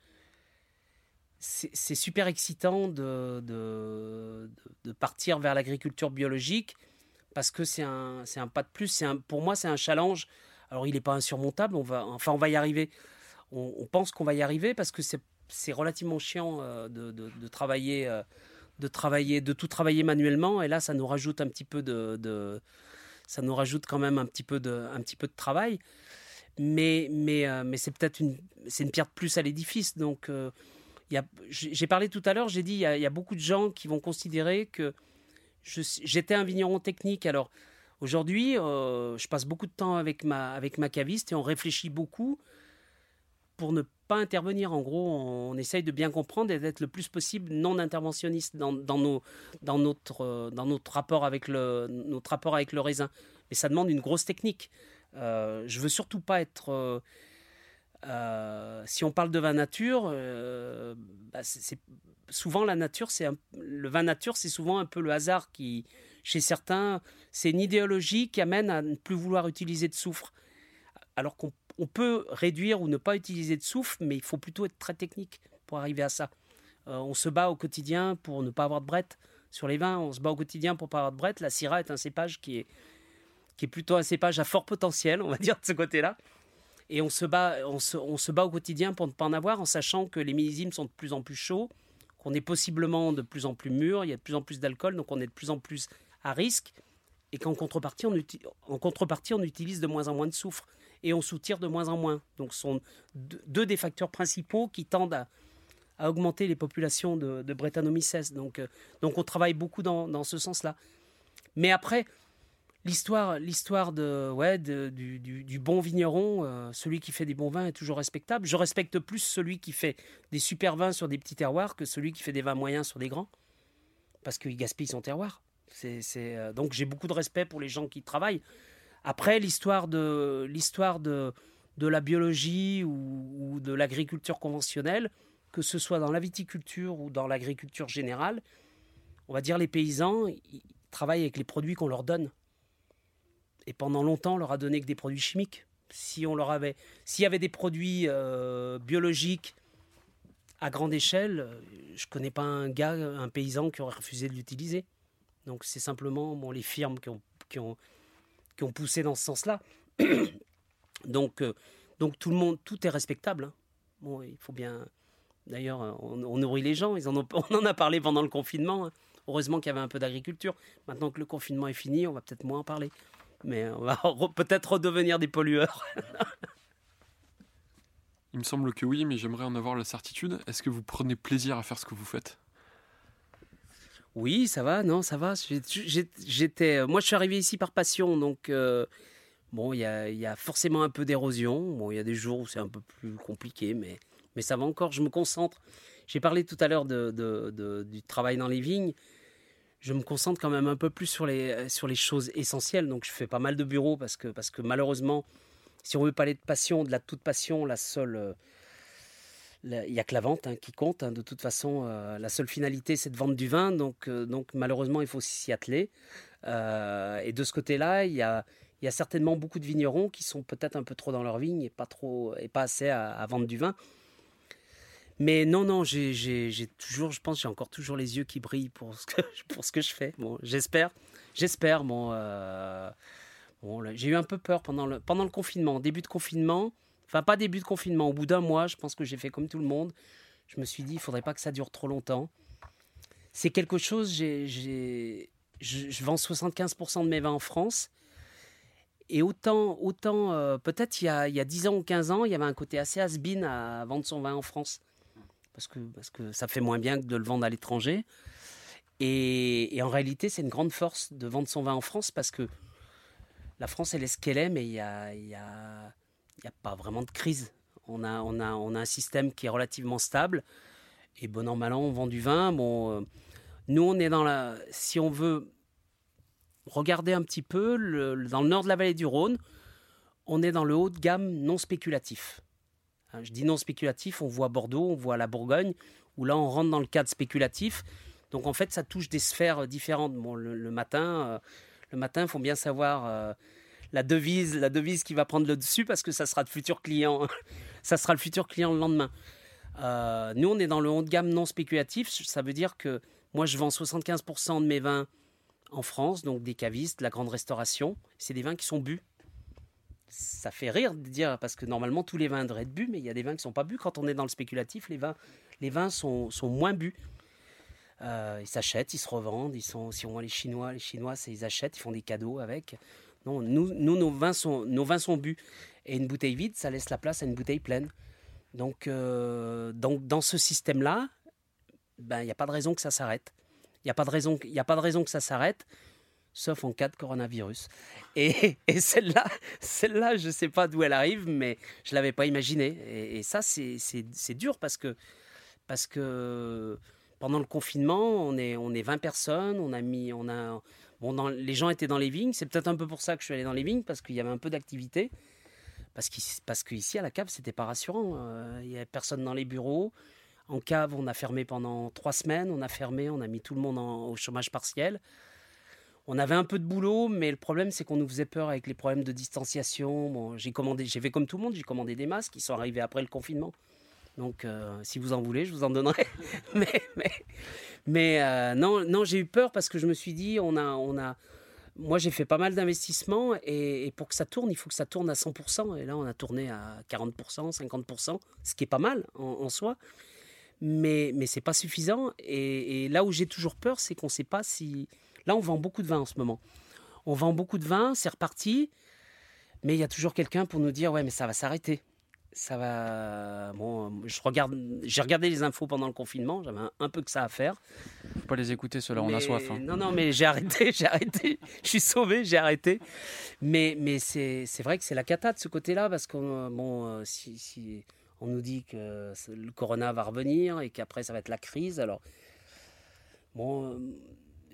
c'est super excitant de, de, partir vers l'agriculture biologique parce que c'est un, un pas de plus. Un, pour moi, c'est un challenge. Alors, il n'est pas insurmontable. On va, enfin, on va y arriver. On, pense qu'on va y arriver parce que c'est relativement chiant euh, de, de- travailler, euh, de travailler, de tout travailler manuellement. Et là, ça nous rajoute un petit peu de, de- ça nous rajoute quand même un petit peu de, un petit peu de travail. Mais, mais, euh, mais c'est peut-être une, une pierre de plus à l'édifice. Donc, j'ai parlé tout à l'heure, j'ai dit, il y, a, beaucoup de gens qui vont considérer que j'étais un vigneron technique. Alors aujourd'hui, euh, je passe beaucoup de temps avec ma, avec ma caviste et on réfléchit beaucoup pour ne pas intervenir. En gros, on, essaye de bien comprendre et d'être le plus possible non interventionniste dans, dans, nos, dans, notre, euh, dans notre, rapport avec le, notre rapport avec le raisin. Mais ça demande une grosse technique. Euh, je veux surtout pas être... euh, euh, si on parle de vin nature, euh, bah, souvent la nature, le vin nature, c'est souvent un peu le hasard qui, chez certains, c'est une idéologie qui amène à ne plus vouloir utiliser de soufre. Alors qu'on on peut réduire ou ne pas utiliser de soufre, mais il faut plutôt être très technique pour arriver à ça. Euh, on se bat au quotidien pour ne pas avoir de brette sur les vins. On se bat au quotidien pour ne pas avoir de brette. La Syrah est un cépage qui est plutôt un cépage à fort potentiel, on va dire de ce côté-là. Et on se, bat, on, se, bat au quotidien pour ne pas en avoir, en sachant que les millésimes sont de plus en plus chauds, qu'on est possiblement de plus en plus mûr, il y a de plus en plus d'alcool, donc on est de plus en plus à risque, et qu'en contrepartie, on en contrepartie, on utilise de moins en moins de soufre, et on soutire de moins en moins. Donc ce sont deux, des facteurs principaux qui tendent à, augmenter les populations de, de. Donc, euh, donc on travaille beaucoup dans ce sens-là. Mais après, l'histoire, l'histoire de, ouais, du- du bon vigneron, euh, celui qui fait des bons vins est toujours respectable. Je respecte plus celui qui fait des super vins sur des petits terroirs que celui qui fait des vins moyens sur des grands, parce qu'il gaspille son terroir. C'est, c'est, euh, donc j'ai beaucoup de respect pour les gens qui travaillent. Après, l'histoire de, l'histoire de, de la biologie ou, ou de l'agriculture conventionnelle, que ce soit dans la viticulture ou dans l'agriculture générale, on va dire les paysans, ils travaillent avec les produits qu'on leur donne. Et pendant longtemps, on leur a donné que des produits chimiques. Si on leur avait, s'il y avait des produits euh, biologiques à grande échelle, euh, je connais pas un gars, un paysan qui aurait refusé de l'utiliser. Donc c'est simplement bon, les firmes qui ont, qui ont, qui ont poussé dans ce sens-là. donc, euh, donc tout le monde, tout est respectable. hein. Bon, il faut bien. D'ailleurs, on, nourrit les gens. On en a parlé pendant le confinement. hein. Heureusement qu'il y avait un peu d'agriculture. Maintenant que le confinement est fini, on va peut-être moins en parler. Mais on va re- peut-être redevenir des pollueurs. Il me semble que oui, mais j'aimerais en avoir la certitude. Est-ce que vous prenez plaisir à faire ce que vous faites? Oui, ça va, non, ça va. J'étais, moi, je suis arrivé ici par passion, donc euh, bon, il y a, forcément un peu d'érosion. Bon, il y a des jours où c'est un peu plus compliqué, mais, mais ça va encore. Je me concentre. J'ai parlé tout à l'heure de, du travail dans les vignes. Je me concentre quand même un peu plus sur les, sur les choses essentielles. Donc, je fais pas mal de bureaux parce que, parce que malheureusement, si on veut parler de passion, de la toute passion, la seule. Euh, il n'y a que la vente hein, qui compte. Hein. de toute façon, euh, la seule finalité, c'est de vendre du vin. Donc, euh, donc malheureusement, il faut s'y atteler. et de ce côté-là, il y a, y a certainement beaucoup de vignerons qui sont peut-être un peu trop dans leur vigne et pas, trop, et pas assez à, vendre du vin. Mais non, non, j'ai toujours, je pense, j'ai encore toujours les yeux qui brillent pour ce que, pour ce que je fais. Bon, j'espère, j'espère. Bon, j'ai eu un peu peur pendant le, pendant le confinement, début de confinement. Enfin, pas début de confinement, au bout d'un mois, je pense que j'ai fait comme tout le monde. Je me suis dit, il faudrait pas que ça dure trop longtemps. C'est quelque chose, j'ai, je, je, vends 75% de mes vins en France. Et autant, autant euh, peut-être il, y a, il y a 10 ans ou 15 ans, il y avait un côté assez has à vendre son vin en France. Parce que, ça fait moins bien que de le vendre à l'étranger. Et, en réalité, c'est une grande force de vendre son vin en France parce que la France, elle est ce qu'elle est, mais il n'y a, pas vraiment de crise. On a un système qui est relativement stable. Et bon an, mal an, on vend du vin. Bon, euh, nous, on est dans la. Si on veut regarder un petit peu, dans le nord de la vallée du Rhône, on est dans le haut de gamme non spéculatif. Hein, je dis non spéculatif, on voit Bordeaux, on voit la Bourgogne, où là, on rentre dans le cadre spéculatif. Donc, en fait, ça touche des sphères différentes. Bon, le, matin. Euh, le matin, faut bien savoir euh, la devise, la devise qui va prendre le dessus parce que ça sera le futur client. ça sera le futur client le lendemain. Euh, nous, on est dans le haut de gamme non spéculatif. Ça veut dire que moi, je vends 75% de mes vins en France, donc des cavistes, la grande restauration. C'est des vins qui sont bu. Ça fait rire de dire, parce que normalement tous les vins devraient être bu, mais il y a des vins qui ne sont pas bu. Quand on est dans le spéculatif, les vins, les vins sont, moins bu. Euh, ils s'achètent, ils se revendent. Ils sont, si on voit les Chinois, les Chinois, ils achètent, ils font des cadeaux avec. Non, nous, nous nos, vins sont, nos vins sont bu. Et une bouteille vide, ça laisse la place à une bouteille pleine. Donc, euh, donc dans ce système-là, ben, il n'y a pas de raison que ça s'arrête. Il n'y a, pas de raison, y a pas de raison que ça s'arrête, sauf en cas de coronavirus. Et, celle-là, celle-là, je ne sais pas d'où elle arrive, mais je ne l'avais pas imaginée. Et, ça, c'est dur parce que, parce que pendant le confinement, on est, on est 20 personnes, on a mis, on a, bon, les gens étaient dans les vignes, c'est peut-être un peu pour ça que je suis allé dans les vignes, parce qu'il y avait un peu d'activité, parce qu'ici, parce qu'ici à la cave, c'était pas rassurant, euh, il y avait personne dans les bureaux, en cave, on a fermé pendant trois semaines, on a fermé, on a mis tout le monde au chômage partiel. On avait un peu de boulot, mais le problème, c'est qu'on nous faisait peur avec les problèmes de distanciation. Bon, j'ai commandé, j'ai fait comme tout le monde, j'ai commandé des masques qui sont arrivés après le confinement. Donc, euh, si vous en voulez, je vous en donnerai. mais mais, euh, non, non j'ai eu peur parce que je me suis dit, on a, on a, moi, j'ai fait pas mal d'investissements et, pour que ça tourne, il faut que ça tourne à 100%. Et là, on a tourné à 40%, 50%, ce qui est pas mal en, soi. Mais, mais c'est pas suffisant. Et, et, là où j'ai toujours peur, c'est qu'on ne sait pas si. Là, on vend beaucoup de vin en ce moment. On vend beaucoup de vin, c'est reparti. Mais il y a toujours quelqu'un pour nous dire Ouais, mais ça va s'arrêter ça va. Bon, je regarde. J'ai regardé les infos pendant le confinement. J'avais un, peu que ça à faire. Faut pas les écouter, ceux-là. On a soif. Hein. Non, non, mais j'ai arrêté. J'ai arrêté. Je suis sauvé. J'ai arrêté. Mais, mais c'est, vrai que c'est la cata de ce côté-là parce que bon, euh, si, si, on nous dit que le corona va revenir et qu'après ça va être la crise, alors bon.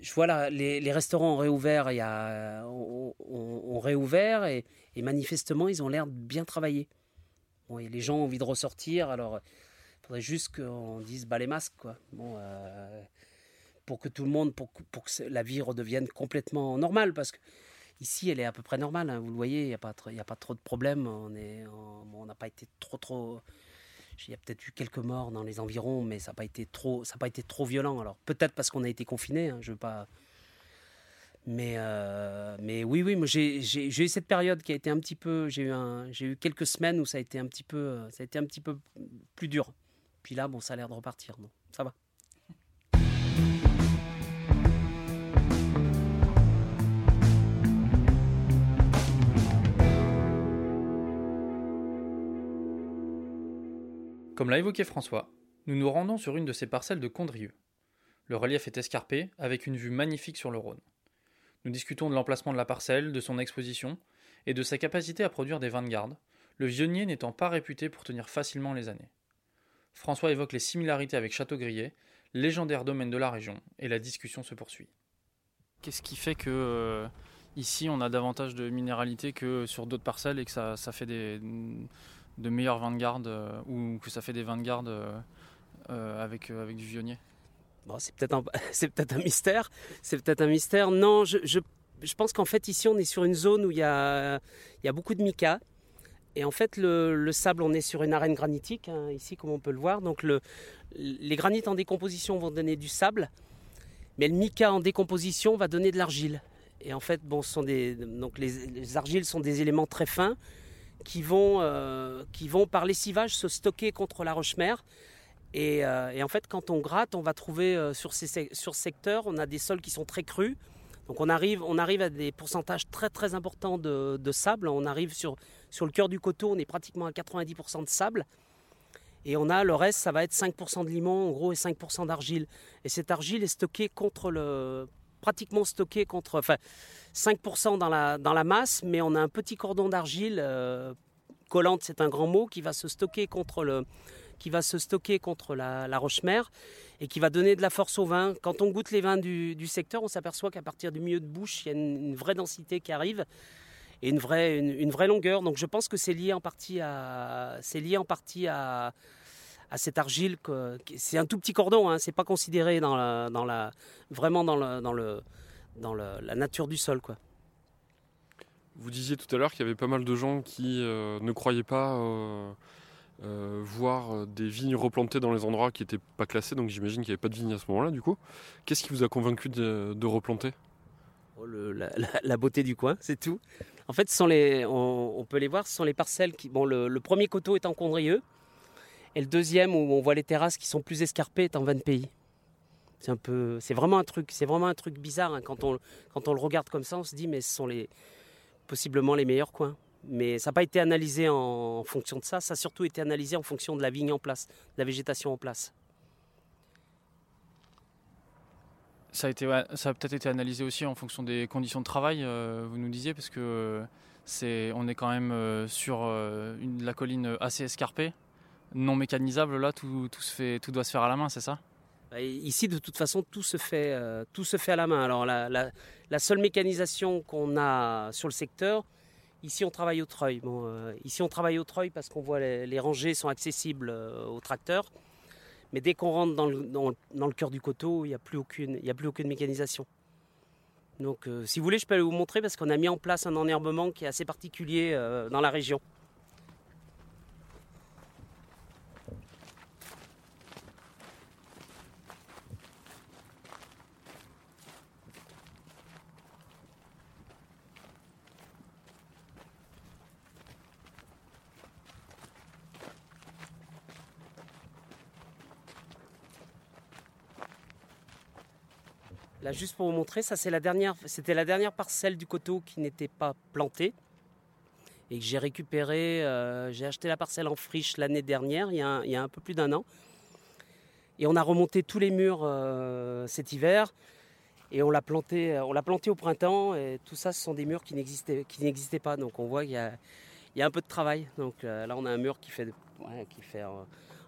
Euh, je vois là, les, restaurants ont réouvert, il y a, ont, réouvert et, manifestement ils ont l'air de bien travailler les gens ont envie de ressortir, alors il faudrait juste qu'on dise bah, les masques, quoi. Euh, pour que tout le monde, pour, que la vie redevienne complètement normale, parce que ici, elle est à peu près normale. Hein, vous le voyez, il n'y a, pas, a pas trop de problèmes. On n'a on, pas été trop, trop. Il y a peut-être eu quelques morts dans les environs, mais ça n'a pas été trop, pas été trop violent. Alors peut-être parce qu'on a été confinés. Hein, je veux pas. Mais, euh, mais oui, oui, j'ai eu cette période qui a été un petit peu. J'ai eu, j'ai eu quelques semaines où ça a été un petit peu, euh, ça a été un petit peu plus dur. Puis là, bon, ça a l'air de repartir. Non, ça va. Comme l'a évoqué François, nous nous rendons sur une de ces parcelles de Condrieu. Le relief est escarpé, avec une vue magnifique sur le Rhône. Nous discutons de l'emplacement de la parcelle, de son exposition, et de sa capacité à produire des vins de garde, le vionnier n'étant pas réputé pour tenir facilement les années. François évoque les similarités avec Château-Grillet, légendaire domaine de la région, et la discussion se poursuit. Qu'est-ce qui fait que euh, ici on a davantage de minéralité que sur d'autres parcelles et que ça, ça fait des, de meilleurs garde euh, ou que ça fait des garde euh, euh, avec, euh, avec du vionnier Bon, c'est peut-être un, peut-être un mystère. C'est peut-être un mystère. Non, je, je, je pense qu'en fait, ici, on est sur une zone où il y a, y a beaucoup de mica. Et en fait, le, le sable, on est sur une arène granitique, hein, ici, comme on peut le voir. Donc, le, les granites en décomposition vont donner du sable. Mais le mica en décomposition va donner de l'argile. Et en fait, bon, ce sont des, donc les, les argiles sont des éléments très fins qui vont, euh, qui vont par lessivage se stocker contre la roche-mère. Euh, et en fait, quand on gratte, on va trouver euh, sur, ces, sur ce secteur, on a des sols qui sont très crus. Donc on arrive, on arrive à des pourcentages très très importants de, de sable. On arrive sur, sur le cœur du coteau, on est pratiquement à 90% de sable. Et on a le reste, ça va être 5% de limon en gros et 5% d'argile. Et cette argile est stockée contre le, pratiquement stockée contre, enfin 5% dans la, masse, mais on a un petit cordon d'argile euh, collante, c'est un grand mot, qui va se stocker contre la, roche-mère et qui va donner de la force au vin. Quand on goûte les vins du, secteur, on s'aperçoit qu'à partir du milieu de bouche, il y a une, vraie densité qui arrive et une vraie, une, une vraie longueur. Donc je pense que c'est lié en partie à, c'est lié en partie à, à cette argile. que- C'est un tout petit cordon, hein, c'est pas considéré dans la, dans la, vraiment dans, le, dans, le, dans le- la nature du sol. Quoi. Vous disiez tout à l'heure qu'il y avait pas mal de gens qui euh, ne croyaient pas euh, euh, voir des vignes replantées dans les endroits qui n'étaient pas classés, donc j'imagine qu'il n'y avait pas de vignes à ce moment-là du coup. Qu'est-ce qui vous a convaincu de, de replanter? Oh, la, la- la beauté du coin, c'est tout. En fait, ce sont les, on, on peut les voir, ce sont les parcelles qui. Bon, le, le premier coteau est en Condrieux, et le deuxième où on voit les terrasses qui sont plus escarpées est en Van Pays. C'est un peu, c'est vraiment un truc, c'est vraiment un truc bizarre hein. quand on quand on le regarde comme ça, on se dit mais ce sont les possiblement les meilleurs coins. Mais ça n'a pas été analysé en, fonction de ça, ça a surtout été analysé en fonction de la vigne en place, de la végétation en place. Ça a, été, ça a peut-être été analysé aussi en fonction des conditions de travail, euh, vous nous disiez, parce que euh, c'est, on est quand même euh, sur la colline assez escarpée, non mécanisable. Là, tout, se fait, tout doit se faire à la main, c'est ça? Et Ici, de toute façon, tout se fait, euh, tout se fait à la main. Alors, la, la- seule mécanisation qu'on a sur le secteur, ici, on travaille au treuil. Euh, ici, on travaille au treuil parce qu'on voit les, les rangées sont accessibles euh, aux tracteurs. Mais dès qu'on rentre dans le, dans cœur du coteau, il n'y a, plus aucune- a plus aucune mécanisation. Donc, euh, si vous voulez, je peux aller vous montrer parce qu'on a mis en place un enherbement qui est assez particulier dans la région. Là, juste pour vous montrer, ça c'est la dernière, c'était la dernière parcelle du coteau qui n'était pas plantée et que j'ai récupéré. euh, j'ai acheté la parcelle en friche l'année dernière, il y, a un, peu plus d'un an. Et on a remonté tous les murs euh, cet hiver et on l'a planté, on l'a planté au printemps. Et tout ça, ce sont des murs qui n'existaient, qui n'existaient pas. Donc on voit qu'il y a, un peu de travail. Donc euh, là, on a un mur qui fait, qui fait euh,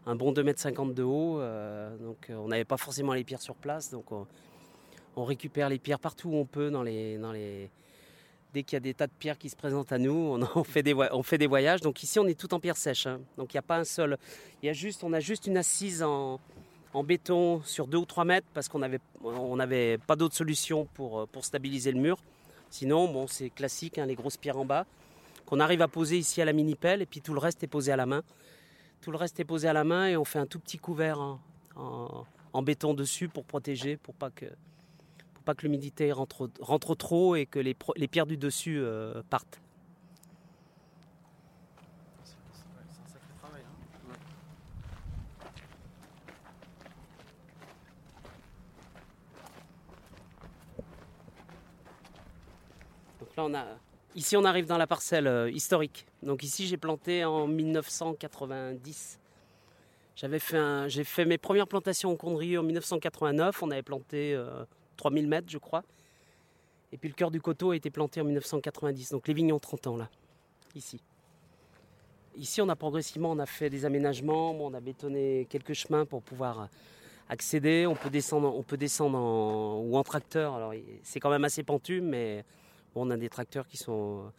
un bon 2,50 m de haut. euh, donc euh, on n'avait pas forcément les pierres sur place. Donc on, récupère les pierres partout où on peut dans les. Dès qu'il y a des tas de pierres qui se présentent à nous, on, fait, des, voyages. Donc ici, on est tout en pierre sèche. hein. Donc il n'y a pas un seul... On a juste une assise en, béton sur 2 ou 3 mètres parce qu'on n'avait pas d'autre solution pour, euh, pour stabiliser le mur. Sinon, bon, c'est classique, hein, les grosses pierres en bas, qu'on arrive à poser ici à la mini-pelle et puis tout le reste est posé à la main. Tout le reste est posé à la main et on fait un tout petit couvert en béton dessus pour protéger, pour pas que pas que l'humidité rentre, rentre trop et que les, les pierres du dessus euh, partent. Donc là, on a, ici, on arrive dans la parcelle euh, historique. Donc ici, j'ai planté en 1990. J'avais fait j'ai fait mes premières plantations en Condrieu en 1989. On avait planté euh, 3000 mètres, je crois. Et puis le cœur du coteau a été planté en 1990. Donc les vignes ont 30 ans là, ici. Ici, on a progressivement, on a fait des aménagements, on a bétonné quelques chemins pour pouvoir accéder. On peut descendre, on peut descendre en, ou en tracteur. Alors c'est quand même assez pentu, mais bon, on a des tracteurs qui sont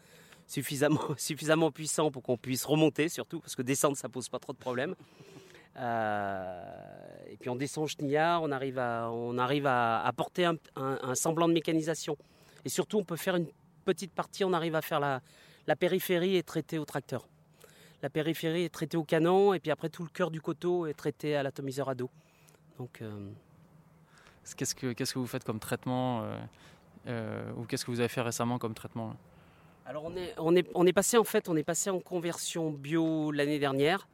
suffisamment, suffisamment puissants pour qu'on puisse remonter, surtout parce que descendre, ça pose pas trop de problèmes. Euh, et puis on descend au chenillard, on arrive à, on arrive à apporter un, un- un semblant de mécanisation. Et surtout, on peut faire une petite partie, on arrive à faire la, la périphérie est traitée au tracteur. La périphérie est traitée au canon, et puis après tout le cœur du coteau est traité à l'atomiseur à dos. Donc, euh, Qu'est-ce que, qu'est-ce que vous faites comme traitement euh, euh, ou qu'est-ce que vous avez fait récemment comme traitement Alors on est, on, est, on est passé en fait, on est passé en conversion bio l'année dernière.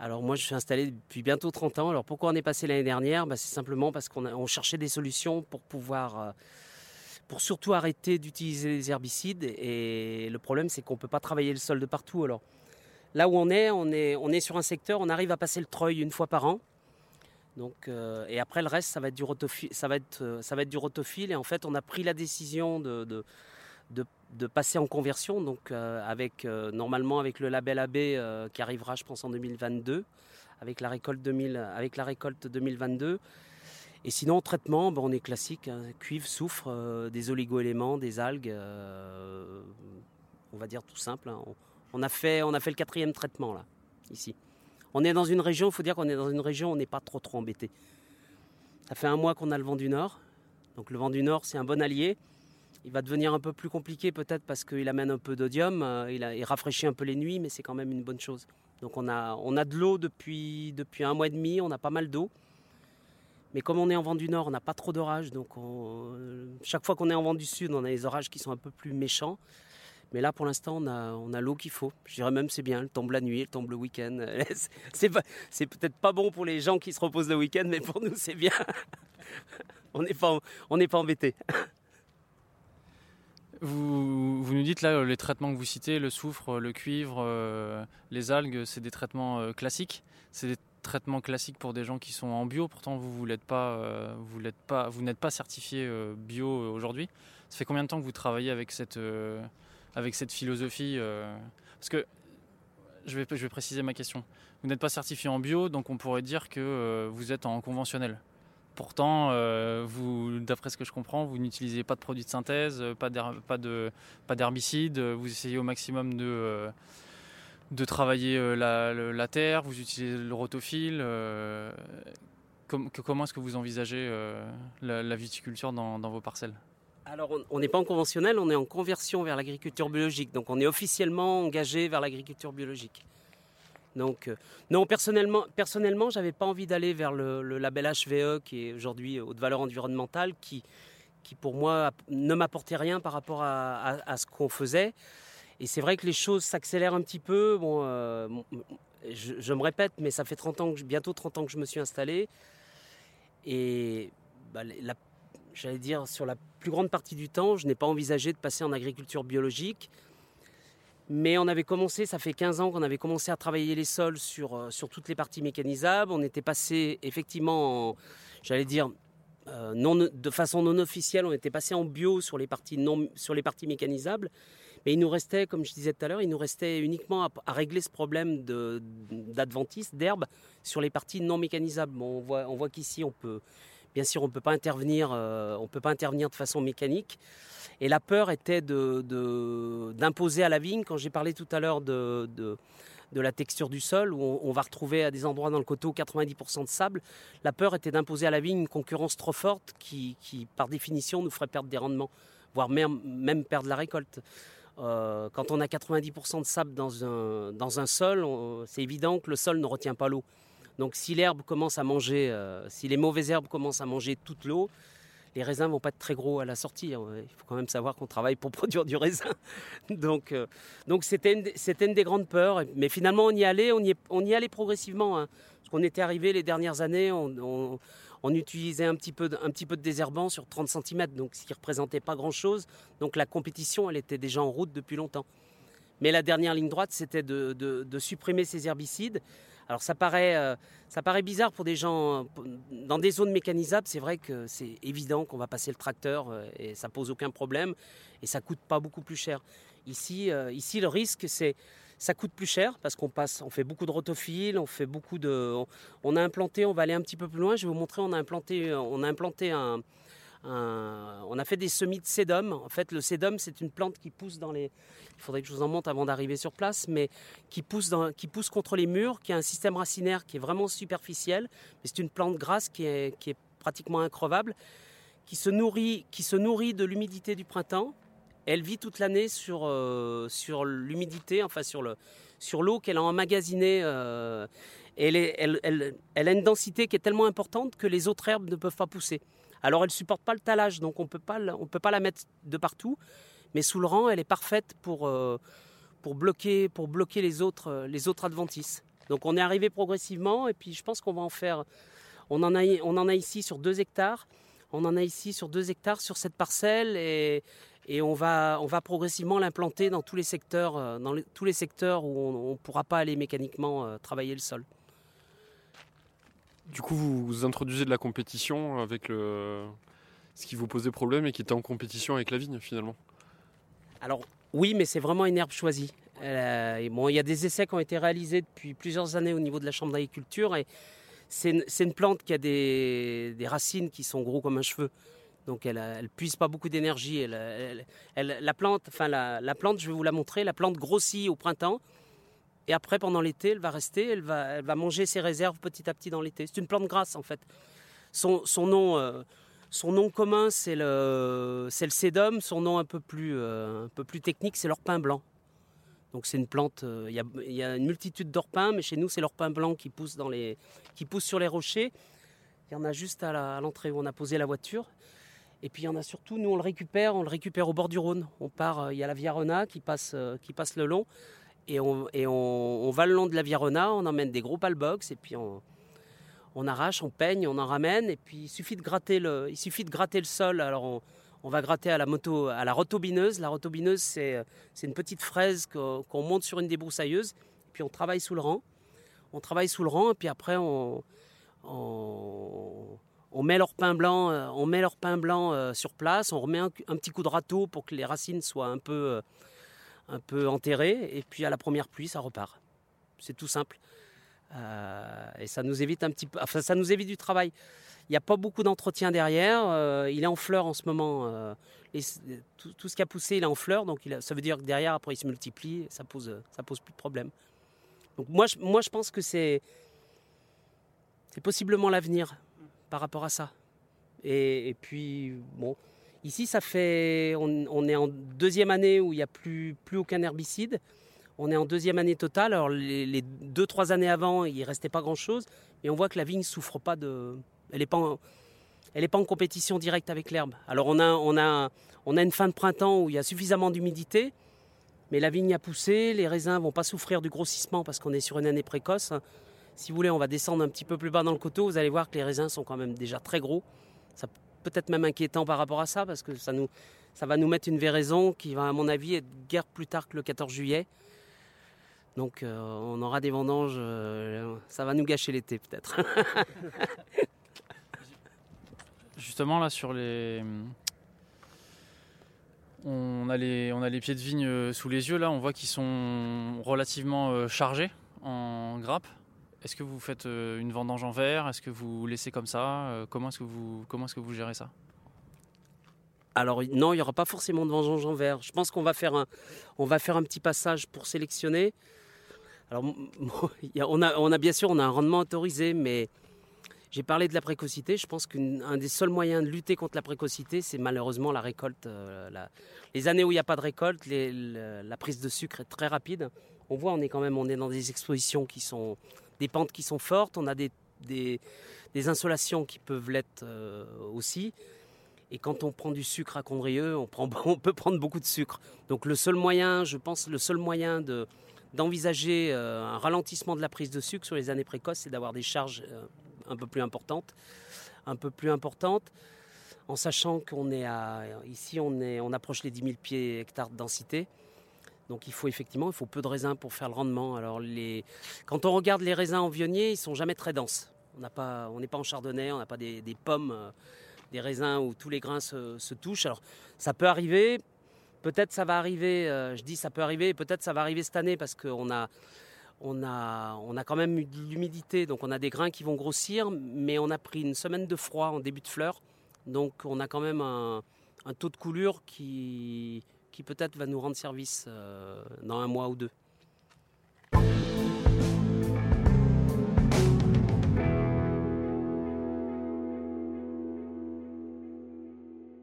Alors moi je suis installé depuis bientôt 30 ans. Alors pourquoi on est passé l'année dernière? Bah, C'est simplement parce qu'on cherchait des solutions pour pouvoir, euh, pour surtout arrêter d'utiliser les herbicides. Et le problème c'est qu'on ne peut pas travailler le sol de partout. Alors là où on est, on est, sur un secteur, on arrive à passer le treuil une fois par an. Donc, euh, et après le reste, ça va être du être, euh, du rotophile. Et en fait, on a pris la décision de, de passer en conversion, donc euh, avec euh, normalement avec le label AB euh, qui arrivera, je pense, en 2022, avec la récolte 2000, avec la récolte 2022. Et sinon, en traitement, ben, on est classique, hein, cuivre, soufre, des oligo-éléments, des algues, on va dire tout simple. hein. On, a fait, on a fait le quatrième traitement là, ici. On est dans une région, il faut dire qu'on est dans une région on n'est pas trop trop embêté. Ça fait un mois qu'on a le vent du nord, donc le vent du nord c'est un bon allié. Il va devenir un peu plus compliqué peut-être parce qu'il amène un peu d'odium, euh, il, il rafraîchit un peu les nuits, mais c'est quand même une bonne chose. Donc on a, on a de l'eau depuis, depuis un mois et demi, on a pas mal d'eau. Mais comme on est en vent du nord, on n'a pas trop d'orages. Donc on- euh, chaque fois qu'on est en vent du sud, on a des orages qui sont un peu plus méchants. Mais là, pour l'instant, on a, on a l'eau qu'il faut. Je dirais même c'est bien. Elle tombe la nuit, elle tombe le week-end. C'est- C'est peut-être pas bon pour les gens qui se reposent le week-end, mais pour nous, c'est bien. on n'est pas, on pas embêtés. Vous, nous dites là les traitements que vous citez, le soufre, le cuivre, euh, les algues, c'est des traitements euh, classiques. C'est des traitements classiques pour des gens qui sont en bio. Pourtant, vous vous l'êtes pas, euh, vous l'êtes pas, n'êtes pas certifié euh, bio euh, aujourd'hui. Ça fait combien de temps que vous travaillez avec cette, euh, avec cette philosophie euh, Parce que je vais, je vais préciser ma question. Vous n'êtes pas certifié en bio, donc on pourrait dire que euh, vous êtes en conventionnel. Pourtant, euh, d'après ce que je comprends, vous n'utilisez pas de produits de synthèse, euh, pas d'her- pas de pas d'herbicides. euh, Vous essayez au maximum de travailler la, terre. Vous utilisez le rotophile. comment est-ce que vous envisagez la, viticulture dans, vos parcelles? Alors, on n'est pas en conventionnel, on est en conversion vers l'agriculture biologique. Donc, on est officiellement engagé vers l'agriculture biologique. Donc, euh, non, personnellement, personnellement j'avais pas envie d'aller vers le, label HVE, qui est aujourd'hui haute valeur environnementale, qui, qui pour moi ne m'apportait rien par rapport à, ce qu'on faisait. Et c'est vrai que les choses s'accélèrent un petit peu. Bon, euh, je, me répète, mais ça fait 30 ans que bientôt 30 ans que je me suis installé. Et bah, la j'allais dire, sur la plus grande partie du temps, je n'ai pas envisagé de passer en agriculture biologique. Mais on avait commencé, ça fait 15 ans qu'on avait commencé à travailler les sols sur, euh, sur toutes les parties mécanisables. On était passé effectivement, en- j'allais dire, euh, de façon non officielle, on était passé en bio sur les parties, non, sur les parties mécanisables. Mais il nous restait, comme je disais tout à l'heure, il nous restait uniquement à, régler ce problème d'adventice, d'herbe, sur les parties non mécanisables. On voit, on voit qu'ici, on peut, Bien sûr, on ne peut pas intervenir, euh, peut pas intervenir de façon mécanique. Et la peur était d'imposer à la vigne, quand j'ai parlé tout à l'heure de, la texture du sol, où on, va retrouver à des endroits dans le coteau 90% de sable, la peur était d'imposer à la vigne une concurrence trop forte qui, par définition, nous ferait perdre des rendements, voire même, perdre la récolte. Euh, quand on a 90% de sable dans un, sol, c'est évident que le sol ne retient pas l'eau. Donc si l'herbe commence à manger, euh, si les mauvaises herbes commencent à manger toute l'eau, les raisins vont pas être très gros à la sortie. hein. Il faut quand même savoir qu'on travaille pour produire du raisin. donc euh, donc c'était une, c'était une des grandes peurs. Mais finalement on y allait, on y, on y allait progressivement. hein. Parce qu'on était arrivé les dernières années, on, on- utilisait un petit, peu de, un petit peu de désherbant sur 30 cm, donc ce qui représentait pas grand-chose. Donc la compétition, elle était déjà en route depuis longtemps. Mais la dernière ligne droite, c'était de- de supprimer ces herbicides Alors ça paraît, euh, ça paraît bizarre pour des gens dans des zones mécanisables. C'est vrai que c'est évident qu'on va passer le tracteur euh, et ça pose aucun problème et ça coûte pas beaucoup plus cher. Ici, euh, ici le risque c'est ça coûte plus cher parce qu'on passe, on fait beaucoup de rotophiles, on fait beaucoup de, on, a implanté, on va aller un petit peu plus loin. Je vais vous montrer, on a implanté, on a implanté un, on a fait des semis de sédum. En fait, le sédum, c'est une plante qui pousse dans les. Il faudrait que je vous en monte avant d'arriver sur place, mais qui pousse, dans, qui pousse contre les murs, qui a un système racinaire qui est vraiment superficiel. Mais c'est une plante grasse qui est, qui est pratiquement increvable, qui se nourrit, qui se nourrit de l'humidité du printemps. Elle vit toute l'année sur, euh, sur l'humidité, enfin sur le sur l'eau qu'elle a emmagasinée. Euh, elle a une densité qui est tellement importante que les autres herbes ne peuvent pas pousser. Alors elle supporte pas le talage, donc on ne peut pas la mettre de partout. Mais sous le rang, elle est parfaite pour, euh, pour, bloquer, pour bloquer les autres, euh, les autres adventices. Donc on est arrivé progressivement et puis je pense qu'on va en faire. On en, a, on en a ici sur 2 hectares. On en a ici sur 2 hectares sur cette parcelle et, et on, va, on va progressivement l'implanter dans tous les secteurs, euh, dans tous les secteurs où on ne pourra pas aller mécaniquement travailler le sol. Du coup, vous, introduisez de la compétition avec ce qui vous posait problème et qui était en compétition avec la vigne finalement Alors oui, mais c'est vraiment une herbe choisie. Euh, bon, il y a des essais qui ont été réalisés depuis plusieurs années au niveau de la Chambre d'agriculture et c'est une, plante qui a des, racines qui sont gros comme un cheveu. Donc elle ne puise pas beaucoup d'énergie. la, plante, enfin la, plante, je vais vous la montrer, la plante grossit au printemps et après, pendant l'été, elle va rester, elle va, elle va manger ses réserves petit à petit dans l'été. C'est une plante grasse, en fait. Son, nom, euh, son nom commun, c'est le, le sédum. Son nom un peu plus, euh, un peu plus technique, c'est l'orpin blanc. Donc c'est une plante, euh, il y, y, a une multitude d'orpins, mais chez nous, c'est l'orpin blanc qui pousse, dans les, qui pousse sur les rochers. Il y en a juste à l'entrée où on a posé la voiture. Et puis il y en a surtout, nous on le récupère, on le récupère au bord du Rhône. On part, il y a la Viarona qui passe, qui passe le long et on, va le long de la Virona, on emmène des gros palbox et puis on, arrache, on peigne, on en ramène et puis il suffit de gratter le, il suffit de gratter le sol. Alors on, va gratter à la moto, à la rotobineuse. La rotobineuse c'est, une petite fraise qu'on monte sur une débroussailleuse puis on travaille sous le rang. On travaille sous le rang et puis après on, met leur pain blanc, on met leur pain blanc euh, sur place. On remet un, un, petit coup de râteau pour que les racines soient un peu euh, un peu enterré, et puis à la première pluie, ça repart. C'est tout simple. Euh, et ça nous évite un petit peu, enfin, ça nous évite du travail. Il n'y a pas beaucoup d'entretien derrière. Euh, il est en fleurs en ce moment. Euh, tout, ce qui a poussé, il est en fleurs. Donc il ça veut dire que derrière, après, il se multiplie. ça pose, ça pose plus de problème. Donc moi, je, moi, je pense que c'est, c'est possiblement l'avenir par rapport à ça. Et, et puis, bon, Ici, ça fait, on, est en deuxième année où il n'y a plus, aucun herbicide. On est en deuxième année totale. Alors les, deux, trois années avant, il ne restait pas grand-chose. Et on voit que la vigne souffre pas de... Elle n'est pas, en, pas en compétition directe avec l'herbe. Alors on a, on, a, on a une fin de printemps où il y a suffisamment d'humidité. Mais la vigne a poussé, les raisins vont pas souffrir du grossissement parce qu'on est sur une année précoce. Si vous voulez, on va descendre un petit peu plus bas dans le coteau. Vous allez voir que les raisins sont quand même déjà très gros. Peut-être même inquiétant par rapport à ça, parce que ça, nous, ça va nous mettre une véraison qui va, à mon avis, être guère plus tard que le 14 juillet. Donc euh, on aura des vendanges, euh, ça va nous gâcher l'été peut-être. Justement là sur les... On a, les, on a les pieds de vigne euh, sous les yeux, là on voit qu'ils sont relativement chargés en grappes. Est-ce que vous faites euh, une vendange en verre? Est-ce que vous laissez comme ça? Euh, Comment est-ce que vous comment est-ce que vous gérez ça? Alors non, il n'y aura pas forcément de vendange en verre. Je pense qu'on va faire un, on va faire un petit passage pour sélectionner. Alors on a, on a bien sûr on a un rendement autorisé, mais j'ai parlé de la précocité. Je pense qu'un des seuls moyens de lutter contre la précocité, c'est malheureusement la récolte. Euh, les années où il n'y a pas de récolte, la prise de sucre est très rapide. On voit, on est quand même, on est dans des expositions qui sont des pentes qui sont fortes, on a des, des, insolations qui peuvent l'être euh, aussi. Et quand on prend du sucre à Condrieux, on, peut prendre beaucoup de sucre. Donc le seul moyen, je pense, le seul moyen de, d'envisager euh, un ralentissement de la prise de sucre sur les années précoces, c'est d'avoir des charges euh, un peu plus importantes, un peu plus importantes, en sachant qu'on est à, ici on, est, on approche les 10 000 pieds hectares de densité. Donc il faut effectivement, il faut peu de raisins pour faire le rendement. Alors les, quand on regarde les raisins en vionnier, ils sont jamais très denses. On n'a pas, on n'est pas en chardonnay, on n'a pas des, pommes, euh, des raisins où tous les grains se, se touchent. Alors ça peut arriver. Peut-être ça va arriver. euh, je dis ça peut arriver. Peut-être ça va arriver cette année parce qu'on a, on a, on a quand même eu de l'humidité, donc on a des grains qui vont grossir, mais on a pris une semaine de froid en début de fleur, donc on a quand même un, un taux de coulure qui, peut-être va nous rendre service euh, dans un mois ou deux.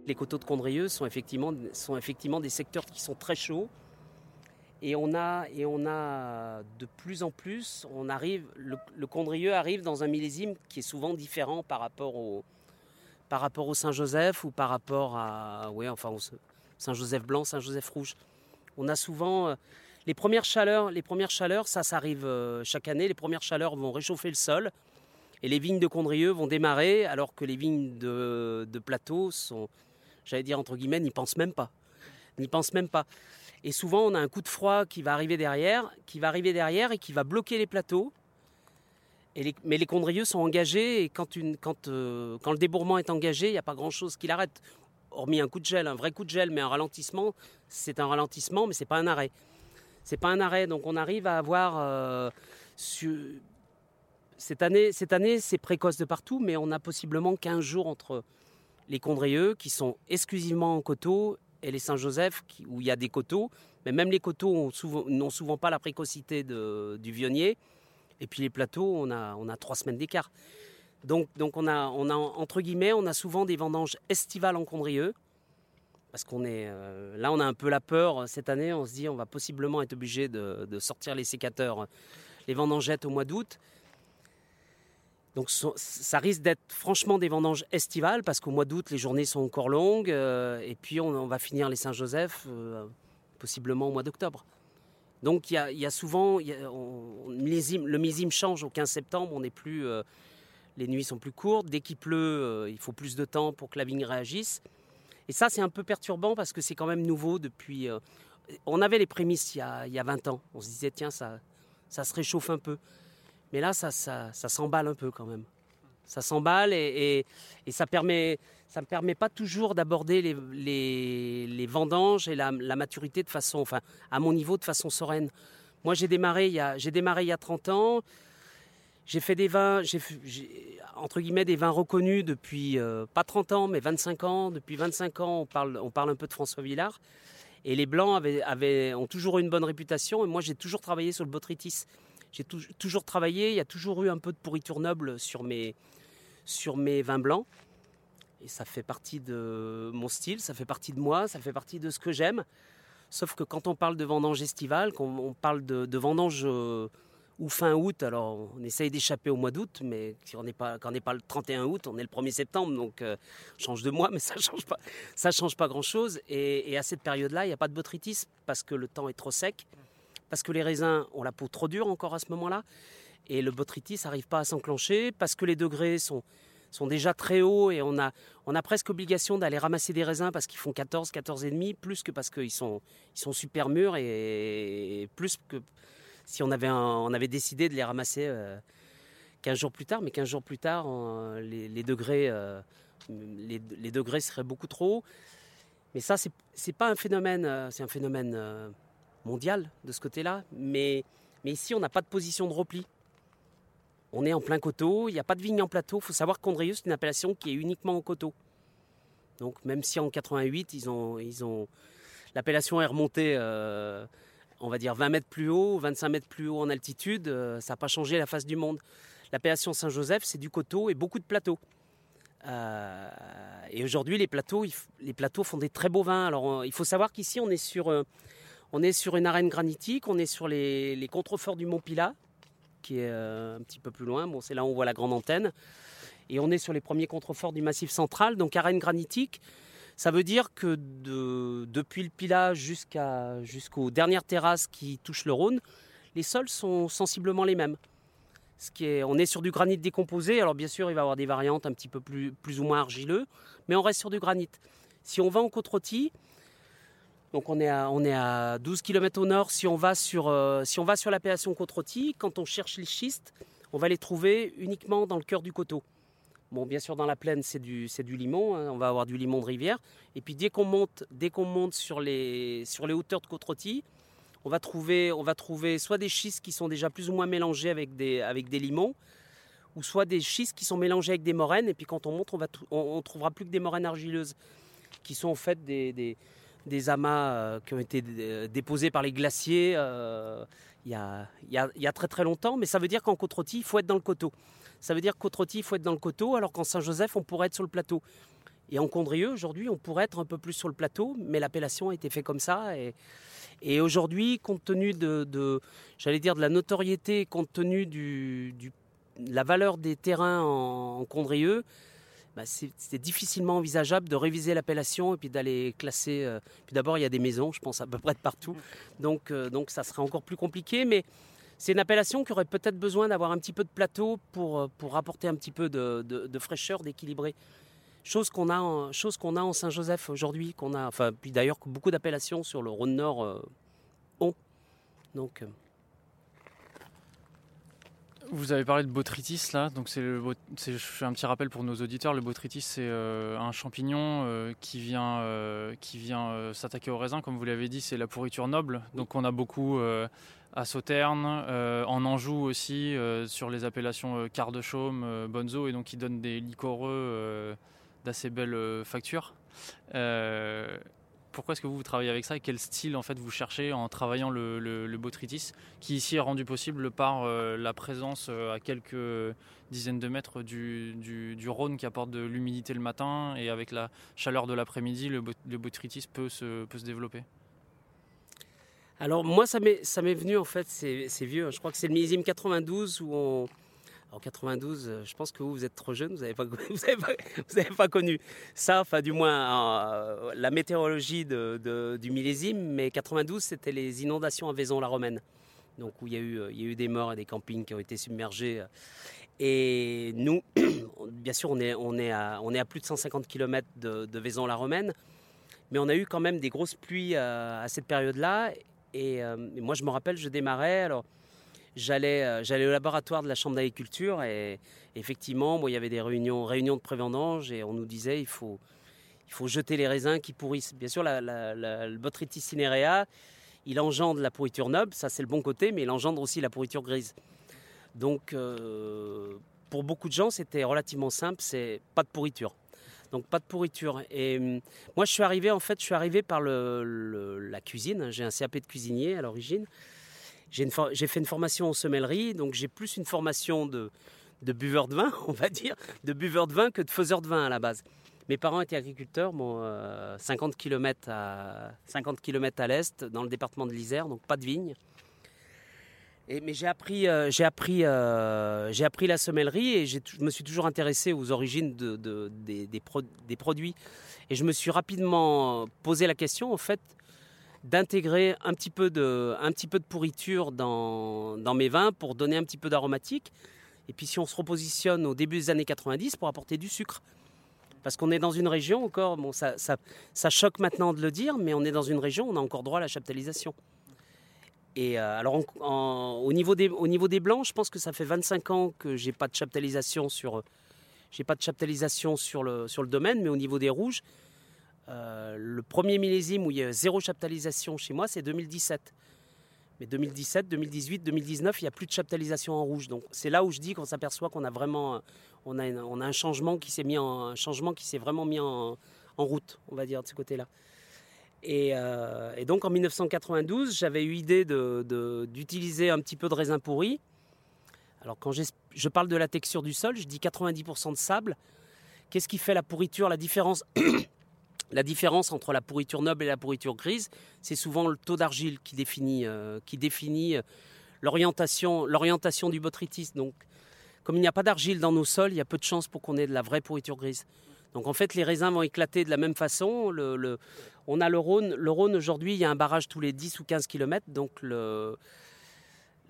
Les coteaux de Condrieux sont effectivement, sont effectivement des secteurs qui sont très chauds. Et on a, et on a de plus en plus, on arrive, le, Condrieux arrive dans un millésime qui est souvent différent par rapport au, par rapport au Saint-Joseph ou par rapport à, ouais, enfin, au Saint-Joseph blanc, Saint-Joseph rouge. On a souvent euh, les premières chaleurs, les premières chaleurs, ça, ça arrive euh, chaque année. Les premières chaleurs vont réchauffer le sol et les vignes de Condrieux vont démarrer, alors que les vignes de, plateau sont, j'allais dire entre guillemets, n'y pensent même pas, n'y pensent même pas. Et souvent, on a un coup de froid qui va arriver derrière, qui va arriver derrière et qui va bloquer les plateaux. Mais les condrieux sont engagés et quand, euh, le débourrement est engagé, il n'y a pas grand-chose qui l'arrête. Hormis un coup de gel, un vrai coup de gel, mais un ralentissement, c'est un ralentissement, mais c'est pas un arrêt. C'est pas un arrêt. Donc on arrive à avoir euh, cette année, cette année, c'est précoce de partout, mais on a possiblement 15 jours entre les condrieux qui sont exclusivement en coteaux et les Saint-Joseph où il y a des coteaux. Mais même les coteaux n'ont souvent pas la précocité du vionnier. Et puis les plateaux, on a, on a trois semaines d'écart. Donc, on, a, on a, entre guillemets, on a souvent des vendanges estivales en Condrieux. Parce qu'on est. euh, là, on a un peu la peur. Cette année, on se dit on va possiblement être obligé de, sortir les sécateurs, les vendangettes au mois d'août. Donc ça risque d'être franchement des vendanges estivales parce qu'au mois d'août, les journées sont encore longues. euh, et puis on, va finir les Saint-Joseph euh, possiblement au mois d'octobre. Donc il y a, souvent, le millésime change au 15 septembre, on n'est plus, euh, les nuits sont plus courtes. Dès qu'il pleut, euh, il faut plus de temps pour que la vigne réagisse. Et ça, c'est un peu perturbant parce que c'est quand même nouveau depuis. euh, on avait les prémices il y, a, il y a 20 ans. On se disait, tiens, ça, ça se réchauffe un peu. Mais là, ça, ça, s'emballe un peu quand même. Ça s'emballe et, ça permet, ça ne permet pas toujours d'aborder les, vendanges et la, maturité de façon, enfin, à mon niveau, de façon sereine. Moi, j'ai démarré, j'ai démarré il y a 30 ans. J'ai fait des vins, j'ai, entre guillemets, des vins reconnus depuis, euh, pas 30 ans, mais 25 ans. Depuis 25 ans, on parle, on parle un peu de François Villard. Et les Blancs avaient, avaient- ont toujours eu une bonne réputation. Et moi, j'ai toujours travaillé sur le botrytis. J'ai tou- toujours travaillé, il y a toujours eu un peu de pourriture noble sur mes, sur mes vins blancs. Et ça fait partie de mon style, ça fait partie de moi, ça fait partie de ce que j'aime. Sauf que quand on parle de vendange estivale, quand on parle de, de vendange euh, ou fin août, alors on essaye d'échapper au mois d'août, mais on quand on n'est pas le 31 août, on est le 1er septembre, donc euh, change de mois, mais ça change pas, ça change pas grand-chose. Et, et à cette période-là, il n'y a pas de botrytis parce que le temps est trop sec, parce que les raisins ont la peau trop dure encore à ce moment-là, et le botrytis n'arrive pas à s'enclencher parce que les degrés sont, sont déjà très hauts et on a, on a presque obligation d'aller ramasser des raisins parce qu'ils font 14, 14 et demi, plus que parce qu'ils sont, ils sont super mûrs et plus que si on avait, on avait décidé de les ramasser euh, 15 jours plus tard. Mais 15 jours plus tard, les, degrés, euh, les, degrés seraient beaucoup trop hauts. Mais ça, c'est c'est pas un phénomène, euh, c'est un phénomène euh, mondial de ce côté-là. Mais, mais ici, on n'a pas de position de repli. On est en plein coteau, il n'y a pas de vigne en plateau. Il faut savoir que Condrieux, c'est une appellation qui est uniquement en coteau. Donc même si en 88, ils ont, ils ont, l'appellation est remontée, euh, on va dire 20 mètres plus haut, 25 mètres plus haut en altitude, euh, ça n'a pas changé la face du monde. L'appellation Saint-Joseph, c'est du coteau et beaucoup de plateaux. Euh, et aujourd'hui, les plateaux, les plateaux font des très beaux vins. Alors, il faut savoir qu'ici, on est sur, euh, on est sur une arène granitique, on est sur les, les contreforts du Mont Pilat, qui est un petit peu plus loin. Bon, c'est là où on voit la grande antenne. Et on est sur les premiers contreforts du Massif central, donc arène granitique. Ça veut dire que de- depuis le jusqu'à, jusqu'aux dernières terrasses qui touchent le Rhône, les sols sont sensiblement les mêmes. On est sur du granit décomposé. Alors bien sûr, il va y avoir des variantes un petit peu plus, ou moins argileux, mais on reste sur du granit. Si on va en côte rôtie, Donc on est à, on est à 12 km au nord. Si on va sur, euh, si on va sur l'appellation Côte-Rôtie, quand on cherche les schistes, on va les trouver uniquement dans le cœur du coteau. Bon, bien sûr, dans la plaine, c'est du, du limon. hein, on va avoir du limon de rivière. Et puis dès qu'on monte, dès qu'on monte sur, les, sur les hauteurs de Côte-Rôtie, on va, trouver, on va trouver soit des schistes qui sont déjà plus ou moins mélangés avec des, avec des limons, ou soit des schistes qui sont mélangés avec des moraines. Et puis quand on monte, on, va on, trouvera plus que des moraines argileuses, qui sont en fait des, des, des amas euh, qui ont été euh, déposés par les glaciers euh, il y, a, y y a très très longtemps. Mais ça veut dire qu'en Côte-Rôtie, il faut être dans le coteau. Ça veut dire qu'en Côte-Rôtie, il faut être dans le coteau, alors qu'en Saint-Joseph, on pourrait être sur le plateau. Et en Condrieu, aujourd'hui, on pourrait être un peu plus sur le plateau, mais l'appellation a été faite comme ça. Et, et aujourd'hui, compte tenu de, de- j'allais dire, de la notoriété, compte tenu du, la valeur des terrains en, en Condrieu, bah, c'est difficilement envisageable de réviser l'appellation et puis d'aller classer. euh, puis d'abord, il y a des maisons, je pense, à peu près de partout. Donc, euh, donc ça serait encore plus compliqué. Mais c'est une appellation qui aurait peut-être besoin d'avoir un petit peu de plateau pour, euh, pour apporter un petit peu de, fraîcheur, d'équilibré. Chose qu'on a, en- a en Saint-Joseph aujourd'hui, qu'on a, enfin, puis d'ailleurs beaucoup d'appellations sur le Rhône Nord euh, ont. Donc, euh, Vous avez parlé de botrytis là, donc c'est je fais un petit rappel pour nos auditeurs. Le botrytis c'est un champignon qui vient qui vient s'attaquer au raisin, comme vous l'avez dit, c'est la pourriture noble. Donc on a beaucoup à Sauternes, euh, en Anjou aussi, euh, sur les appellations euh, quart de chaume, euh, bonzo, et donc qui donnent des liquoreux euh, d'assez belles euh, factures. Euh, pourquoi est-ce que vous, travaillez avec ça et quel style en fait vous cherchez en travaillant le, le, botrytis qui ici est rendu possible par euh, la présence euh, à quelques dizaines de mètres du, Rhône qui apporte de l'humidité le matin et avec la chaleur de l'après-midi le, le botrytis peut se développer? Alors moi, ça m'est, venu en fait, c'est, vieux, hein. je crois que c'est le millésime 92 où. En 92, euh, je pense que vous, vous êtes trop jeune, vous n'avez pas, pas, connu ça, enfin du moins euh, la météorologie du millésime, mais 92, c'était les inondations à Vaison-la-Romaine, donc où il y, a eu, euh, il y a eu des morts et des campings qui ont été submergés. Et nous, bien sûr, on est, on est, à, on est à plus de 150 km de, Vaison-la-Romaine, mais on a eu quand même des grosses pluies à cette période-là. Et, euh, et moi, je me rappelle, je démarrais. Alors, j'allais, euh, j'allais au laboratoire de la chambre d'agriculture et effectivement, il y avait des réunions, réunions de prévendange et on nous disait il faut, il faut jeter les raisins qui pourrissent. Bien sûr, la- le Botrytis cinerea, il engendre la pourriture noble, ça c'est le bon côté, mais il engendre aussi la pourriture grise. Donc, euh, pour beaucoup de gens, c'était relativement simple, c'est pas de pourriture. Donc pas de pourriture. Et hum, moi, je suis arrivé, en fait, je suis arrivé par le- la cuisine. J'ai un CAP de cuisinier à l'origine. J'ai fait une formation en semellerie, donc j'ai plus une formation de, de buveur de vin, on va dire, de buveur de vin que de faiseur de vin à la base. Mes parents étaient agriculteurs, bon, euh, 50 km à, 50 km à l'est, dans le département de l'Isère, donc pas de vigne. Mais j'ai appris, euh, j'ai appris, euh, j'ai appris la semellerie et je me suis toujours intéressé aux origines de- de- des, des pro- des produits. Et je me suis rapidement posé la question, en fait, d'intégrer un petit peu de, un petit peu de pourriture dans, mes vins pour donner un petit peu d'aromatique. Et puis si on se repositionne au début des années 90 pour apporter du sucre. Parce qu'on est dans une région encore, bon, ça, ça, ça choque maintenant de le dire, mais on est dans une région, on a encore droit à la chaptalisation. Et euh, alors, au, niveau des, blancs, je pense que ça fait 25 ans que j'ai pas de sur, j'ai pas de chaptalisation sur le, domaine, mais au niveau des rouges, euh, le premier millésime où il y a zéro chaptalisation chez moi, c'est 2017. Mais 2017, 2018, 2019, il n'y a plus de chaptalisation en rouge. Donc c'est là où je dis qu'on s'aperçoit qu'on a vraiment, on a, un changement qui s'est vraiment mis en, en route, on va dire de ce côté-là. Et, euh, et donc en 1992, j'avais eu idée d'utiliser un petit peu de raisin pourri. Alors quand je parle de la texture du sol, je dis 90% de sable. Qu'est-ce qui fait la pourriture, la différence La différence entre la pourriture noble et la pourriture grise, c'est souvent le taux d'argile qui définit, euh, euh, l'orientation, du botrytis. Donc, comme il n'y a pas d'argile dans nos sols, il y a peu de chances pour qu'on ait de la vraie pourriture grise. Donc, en fait, les raisins vont éclater de la même façon. On a le Rhône. Le Rhône, aujourd'hui, il y a un barrage tous les 10 ou 15 km. Donc, le,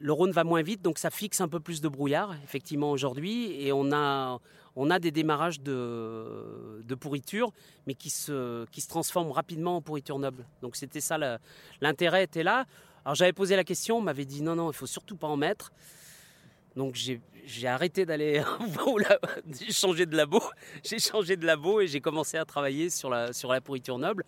Rhône va moins vite. Donc, ça fixe un peu plus de brouillard, effectivement, aujourd'hui. Et on a, a des démarrages de, pourriture, mais qui se, qui transforment rapidement en pourriture noble. Donc c'était ça, l'intérêt était là. Alors j'avais posé la question, on m'avait dit non, non, il faut surtout pas en mettre. Donc j'ai arrêté d'aller changé de labo, j'ai changé de labo et j'ai commencé à travailler sur la pourriture noble.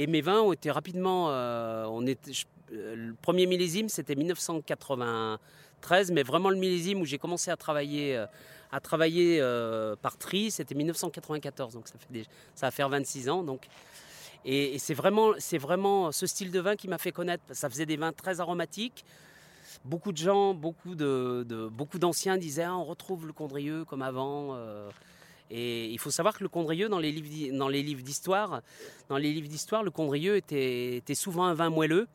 Et mes vins ont été rapidement, euh, on je- euh, le premier millésime c'était 1993, mais vraiment le millésime où j'ai commencé à travailler, euh, à travailler par tri, c'était 1994, donc ça fait ça va faire 26 ans. Donc, et, c'est vraiment, vraiment ce style de vin qui m'a fait connaître. Ça faisait des vins très aromatiques. Beaucoup de gens, beaucoup de, de- d'anciens disaient Ah, on retrouve le Condrieu comme avant. Et il faut savoir que le Condrieu, dans les livres, d'histoire, dans les livres d'histoire, le Condrieu était, souvent un vin moelleux.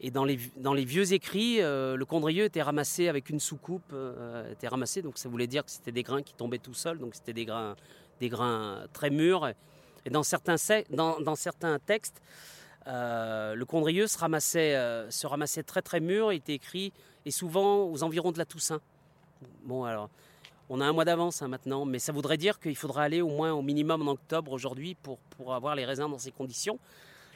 Et dans les, vieux écrits, euh, le Condrieu était ramassé avec une soucoupe, euh, était ramassé, donc ça voulait dire que c'était des grains qui tombaient tout seuls, donc c'était des grains, très mûrs. Et dans certains, textes, euh, le Condrieu se ramassait, se ramassait très très mûr, il était écrit, et souvent aux environs de la Toussaint. Bon alors, on a un mois d'avance hein, maintenant, mais ça voudrait dire qu'il faudra aller au moins au minimum en octobre aujourd'hui pour, pour avoir les raisins dans ces conditions.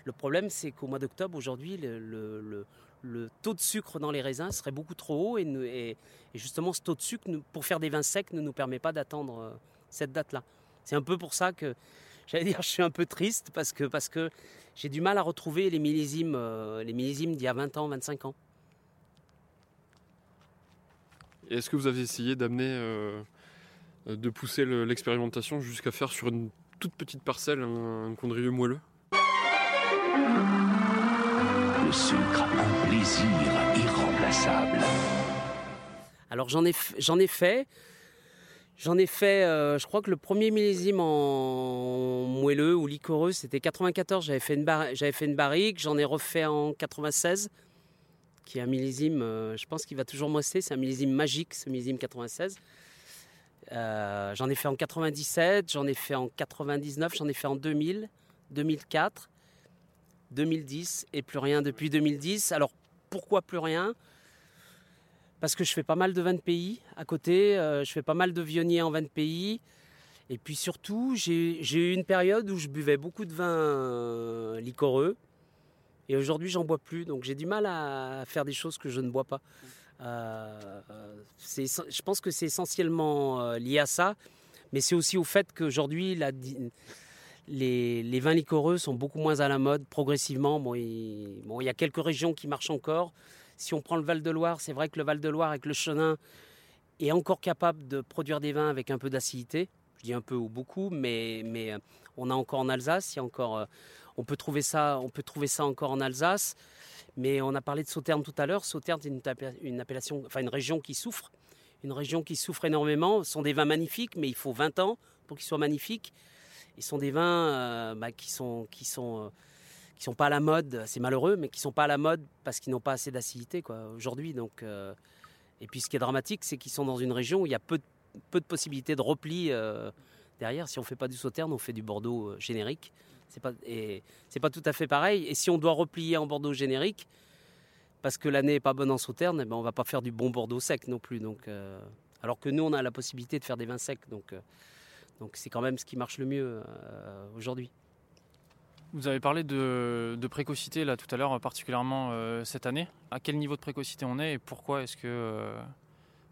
Le problème, c'est qu'au mois d'octobre, aujourd'hui, le, le- le- taux de sucre dans les raisins serait beaucoup trop haut. Et, et- justement, ce taux de sucre, pour faire des vins secs, ne nous permet pas d'attendre euh, cette date-là. C'est un peu pour ça que, j'allais dire, je suis un peu triste, parce que, parce que j'ai du mal à retrouver les millésimes, euh, les millésimes d'il y a 20 ans, 25 ans. Et est-ce que vous avez essayé d'amener, euh, de pousser le- l'expérimentation jusqu'à faire sur une toute petite parcelle un, un condrieu moelleux? Le sucre, un plaisir irremplaçable. Alors j'en ai, j'en ai fait. J'en ai fait, euh, je crois que le premier millésime en moelleux ou liquoreux, c'était 94. J'avais fait une, j'avais fait une barrique. J'en ai refait en 96, qui est un millésime, euh, je pense qu'il va toujours me rester. C'est un millésime magique, ce millésime 96. Euh, j'en ai fait en 97, j'en ai fait en 99, j'en ai fait en 2000, 2004, 2010 et plus rien depuis 2010. Alors pourquoi plus rien? Parce que je fais pas mal de vins de pays à côté, euh, je fais pas mal de vionniers en vins de pays. Et puis surtout, j'ai eu une période où je buvais beaucoup de vins liquoreux. Et aujourd'hui, j'en bois plus. Donc j'ai du mal à faire des choses que je ne bois pas. Euh, euh, je pense que c'est essentiellement euh, lié à ça. Mais c'est aussi au fait qu'aujourd'hui, les, vins liquoreux sont beaucoup moins à la mode progressivement. Bon, il, y a quelques régions qui marchent encore. Si on prend le Val-de-Loire, c'est vrai que le Val-de-Loire avec le Chenin est encore capable de produire des vins avec un peu d'acidité. Je dis un peu ou beaucoup, mais, mais on a encore en Alsace, il y a encore, on, peut trouver ça, encore en Alsace. Mais on a parlé de Sauternes tout à l'heure. Sauternes est une, appella- une appellation, enfin région qui souffre. Une région qui souffre énormément. Ce sont des vins magnifiques, mais il faut 20 ans pour qu'ils soient magnifiques. Ils sont des vins euh, bah, qui sont, euh, sont pas à la mode. C'est malheureux, mais qui sont pas à la mode parce qu'ils n'ont pas assez d'acidité aujourd'hui. Euh, et puis ce qui est dramatique, c'est qu'ils sont dans une région où il y a peu de, possibilités de repli derrière. Si on fait pas du Sauterne, on fait du Bordeaux générique. C'est pas et c'est pas tout à fait pareil. Et si on doit replier en Bordeaux générique parce que l'année est pas bonne en Sauterne, eh ben on va pas faire du bon Bordeaux sec non plus. Donc, euh, alors que nous, on a la possibilité de faire des vins secs. Donc, euh, donc c'est quand même ce qui marche le mieux euh, aujourd'hui. Vous avez parlé de, de précocité là tout à l'heure, particulièrement cette année. À quel niveau de précocité on est et pourquoi est-ce que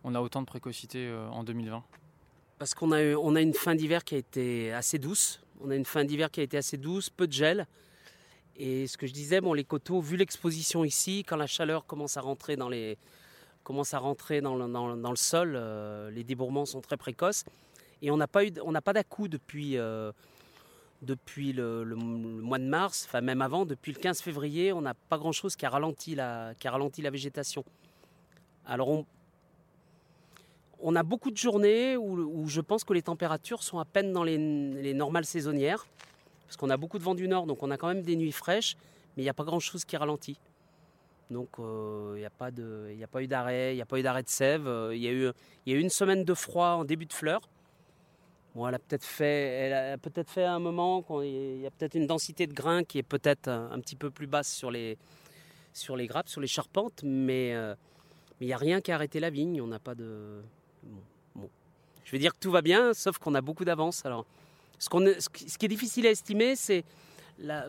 on a autant de précocité en 2020 Parce qu'on a, on a une fin d'hiver qui a été assez douce. On a une fin d'hiver qui a été assez douce, peu de gel. Et ce que je disais, bon, les coteaux, vu l'exposition ici, quand la chaleur commence à rentrer dans, le, sol, euh, les débourrements sont très précoces. Et on n'a pas, eu pas d'à-coup depuis, euh, le, mois de mars, enfin même avant, depuis le 15 février, on n'a pas grand-chose qui, a ralenti la- qui a ralenti la végétation. On a beaucoup de journées où, je pense que les températures sont à peine dans les, les normales saisonnières. Parce qu'on a beaucoup de vent du nord, donc on a quand même des nuits fraîches, mais il n'y a pas grand-chose qui ralentit. Donc euh, il n'y a, pas a pas eu d'arrêt, il n'y a pas eu d'arrêt de sève. Euh, Il y, a eu, y une semaine de froid en début de fleurs. Bon, elle a peut-être fait, un moment, quand il y a peut-être une densité de grains qui est peut-être un, petit peu plus basse sur les, grappes, sur les charpentes, mais euh, mais il n'y a rien qui a arrêté la vigne. On n'a pas de. Je vais dire que tout va bien, sauf qu'on a beaucoup d'avance. Alors, ce, qui est difficile à estimer, c'est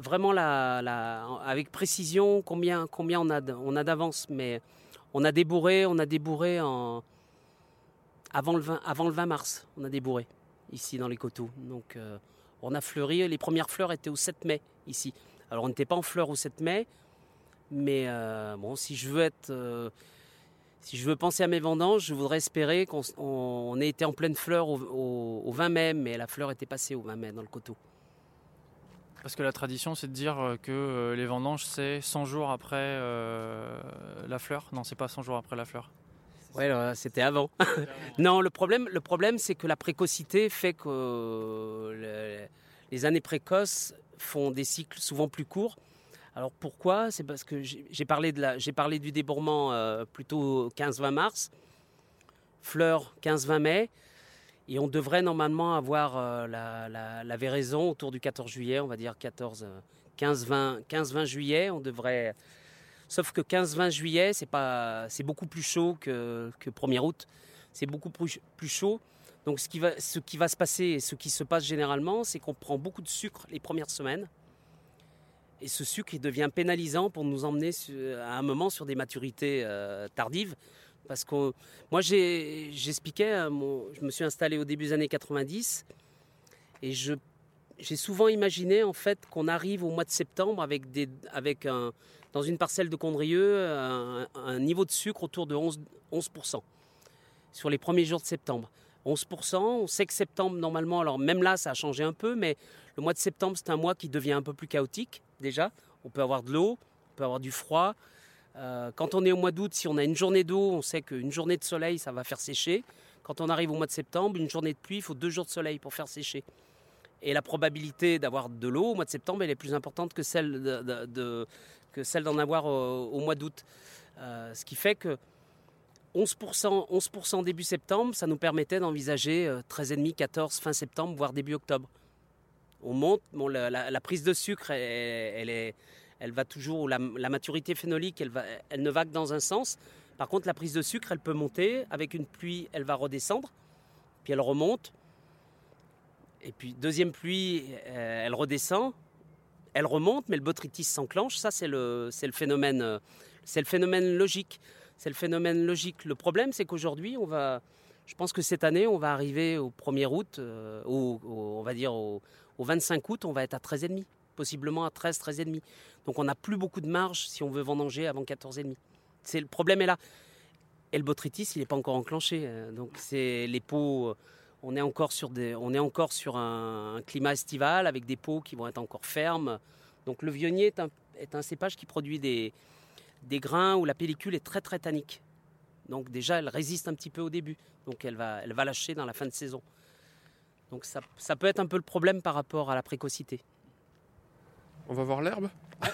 vraiment avec précision combien, on a, d'avance. Mais on a débourré, on a débourré en, avant, le 20, avant le 20 mars. On a débourré ici dans les coteaux. Donc, euh, on a fleuri. Les premières fleurs étaient au 7 mai ici. Alors, on n'était pas en fleurs au 7 mai, mais euh, bon, si je veux être, euh, si je veux penser à mes vendanges, je voudrais espérer qu'on ait été en pleine fleur au, au- au 20 mai, mais la fleur était passée au 20 mai dans le coteau. Parce que la tradition, c'est de dire euh, que euh, les vendanges, c'est 100 jours après euh, la fleur. Non, c'est pas 100 jours après la fleur. Là, c'était avant. non, le problème, le problème, c'est que la précocité fait que euh, le- les années précoces font des cycles souvent plus courts. Alors pourquoi? C'est parce que j'ai parlé, du débourrement euh, plutôt 15-20 mars, fleurs 15-20 mai, et on devrait normalement avoir euh, la, la- véraison autour du 14 juillet, on va dire 14, euh, 15-20 15-20 juillet, on devrait Sauf que 15-20 juillet, c'est beaucoup plus chaud que, que 1er août. C'est beaucoup plus, chaud. Donc ce qui, va, se passer ce qui se passe généralement, c'est qu'on prend beaucoup de sucre les premières semaines. Et ce sucre, il devient pénalisant pour nous emmener à un moment sur des maturités euh, tardives. Parce que moi, j'expliquais, mon- je me suis installé au début des années 90 et j'ai souvent imaginé en fait qu'on arrive au mois de septembre avec, des, avec un, dans une parcelle de Condrieu un, niveau de sucre autour de 11, 11% sur les premiers jours de septembre. 11%, on sait que septembre, normalement, alors même là, ça a changé un peu, mais le mois de septembre, c'est un mois qui devient un peu plus chaotique déjà. On peut avoir de l'eau, on peut avoir du froid. Euh, quand on est au mois d'août, si on a une journée d'eau, on sait qu'une journée de soleil, ça va faire sécher. Quand on arrive au mois de septembre, une journée de pluie, il faut deux jours de soleil pour faire sécher. Et la probabilité d'avoir de l'eau au mois de septembre, elle est plus importante que celle que celle d'en avoir au, mois d'août. Euh, ce qui fait que 11%, 11% début septembre, ça nous permettait d'envisager euh, 13,5, 14 fin septembre, voire début octobre. On monte, la, prise de sucre, elle, va toujours, la, maturité phénolique, elle, ne va que dans un sens. Par contre, la prise de sucre, elle peut monter. Avec une pluie, elle va redescendre, puis elle remonte. Et puis, deuxième pluie, euh, elle redescend, elle remonte, mais le botrytis s'enclenche. Ça, c'est le, c'est le phénomène, euh, c'est le phénomène logique. C'est le phénomène logique. Le problème, c'est qu'aujourd'hui, on va, je pense que cette année, on va arriver au 1er août, euh, on va dire au, au 25 août, on va être à 13,5, possiblement à 13, 13,5. Donc, on n'a plus beaucoup de marge si on veut vendanger avant 14,5. C'est le problème est là. Et le botrytis, il n'est pas encore enclenché. euh, Donc, c'est les pots. euh, On est encore sur, des, on est encore sur un, climat estival avec des pots qui vont être encore fermes. Donc le vionnier est un, cépage qui produit des, des grains où la pellicule est très très tannique. Donc déjà, elle résiste un petit peu au début. Donc elle va, elle va lâcher dans la fin de saison. Donc ça, ça peut être un peu le problème par rapport à la précocité. On va voir l'herbe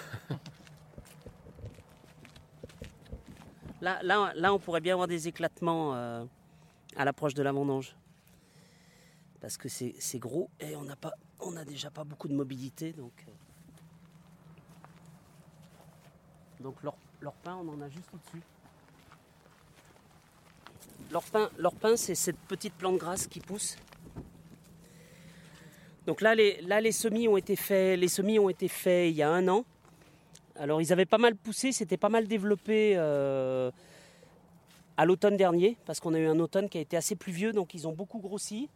Là, là, là, on pourrait bien avoir des éclatements euh, à l'approche de la vendange. Parce que c'est gros et on n'a pas, on déjà pas beaucoup de mobilité. Donc, euh. donc leur, leur pain, on en a juste au-dessus. Leur pain c'est cette petite plante grasse qui pousse. Donc là, les, semis ont été faits. Les semis ont été faits il y a un an. Alors ils avaient pas mal poussé, c'était pas mal développé euh, à l'automne dernier, parce qu'on a eu un automne qui a été assez pluvieux, donc ils ont beaucoup grossi.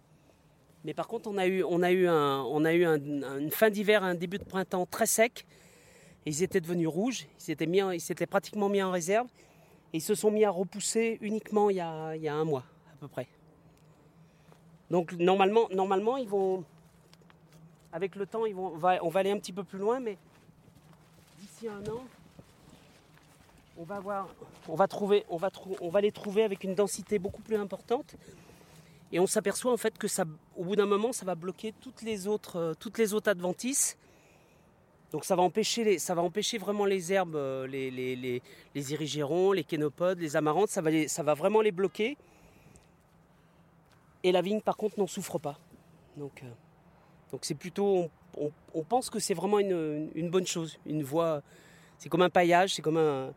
Mais par contre, on a eu, un, une fin d'hiver, un début de printemps très sec. Et ils étaient devenus rouges, ils s'étaient, pratiquement mis en réserve. Et ils se sont mis à repousser uniquement il y a, un mois, à peu près. Donc normalement ils vont, avec le temps, on va, aller un petit peu plus loin, mais d'ici un an, on va avoir, on va trouver, on va, les trouver avec une densité beaucoup plus importante. Et on s'aperçoit en fait que ça, au bout d'un moment, ça va bloquer toutes les autres, euh, toutes les autres adventices. Donc ça va empêcher, les, ça va empêcher vraiment les herbes, euh, les, les, les, les les kénopodes, les amarantes, ça va, les- ça va vraiment les bloquer. Et la vigne, par contre, n'en souffre pas. Donc, euh, donc c'est plutôt, on, pense que c'est vraiment une, bonne chose, une voie. C'est comme un paillage, c'est comme un,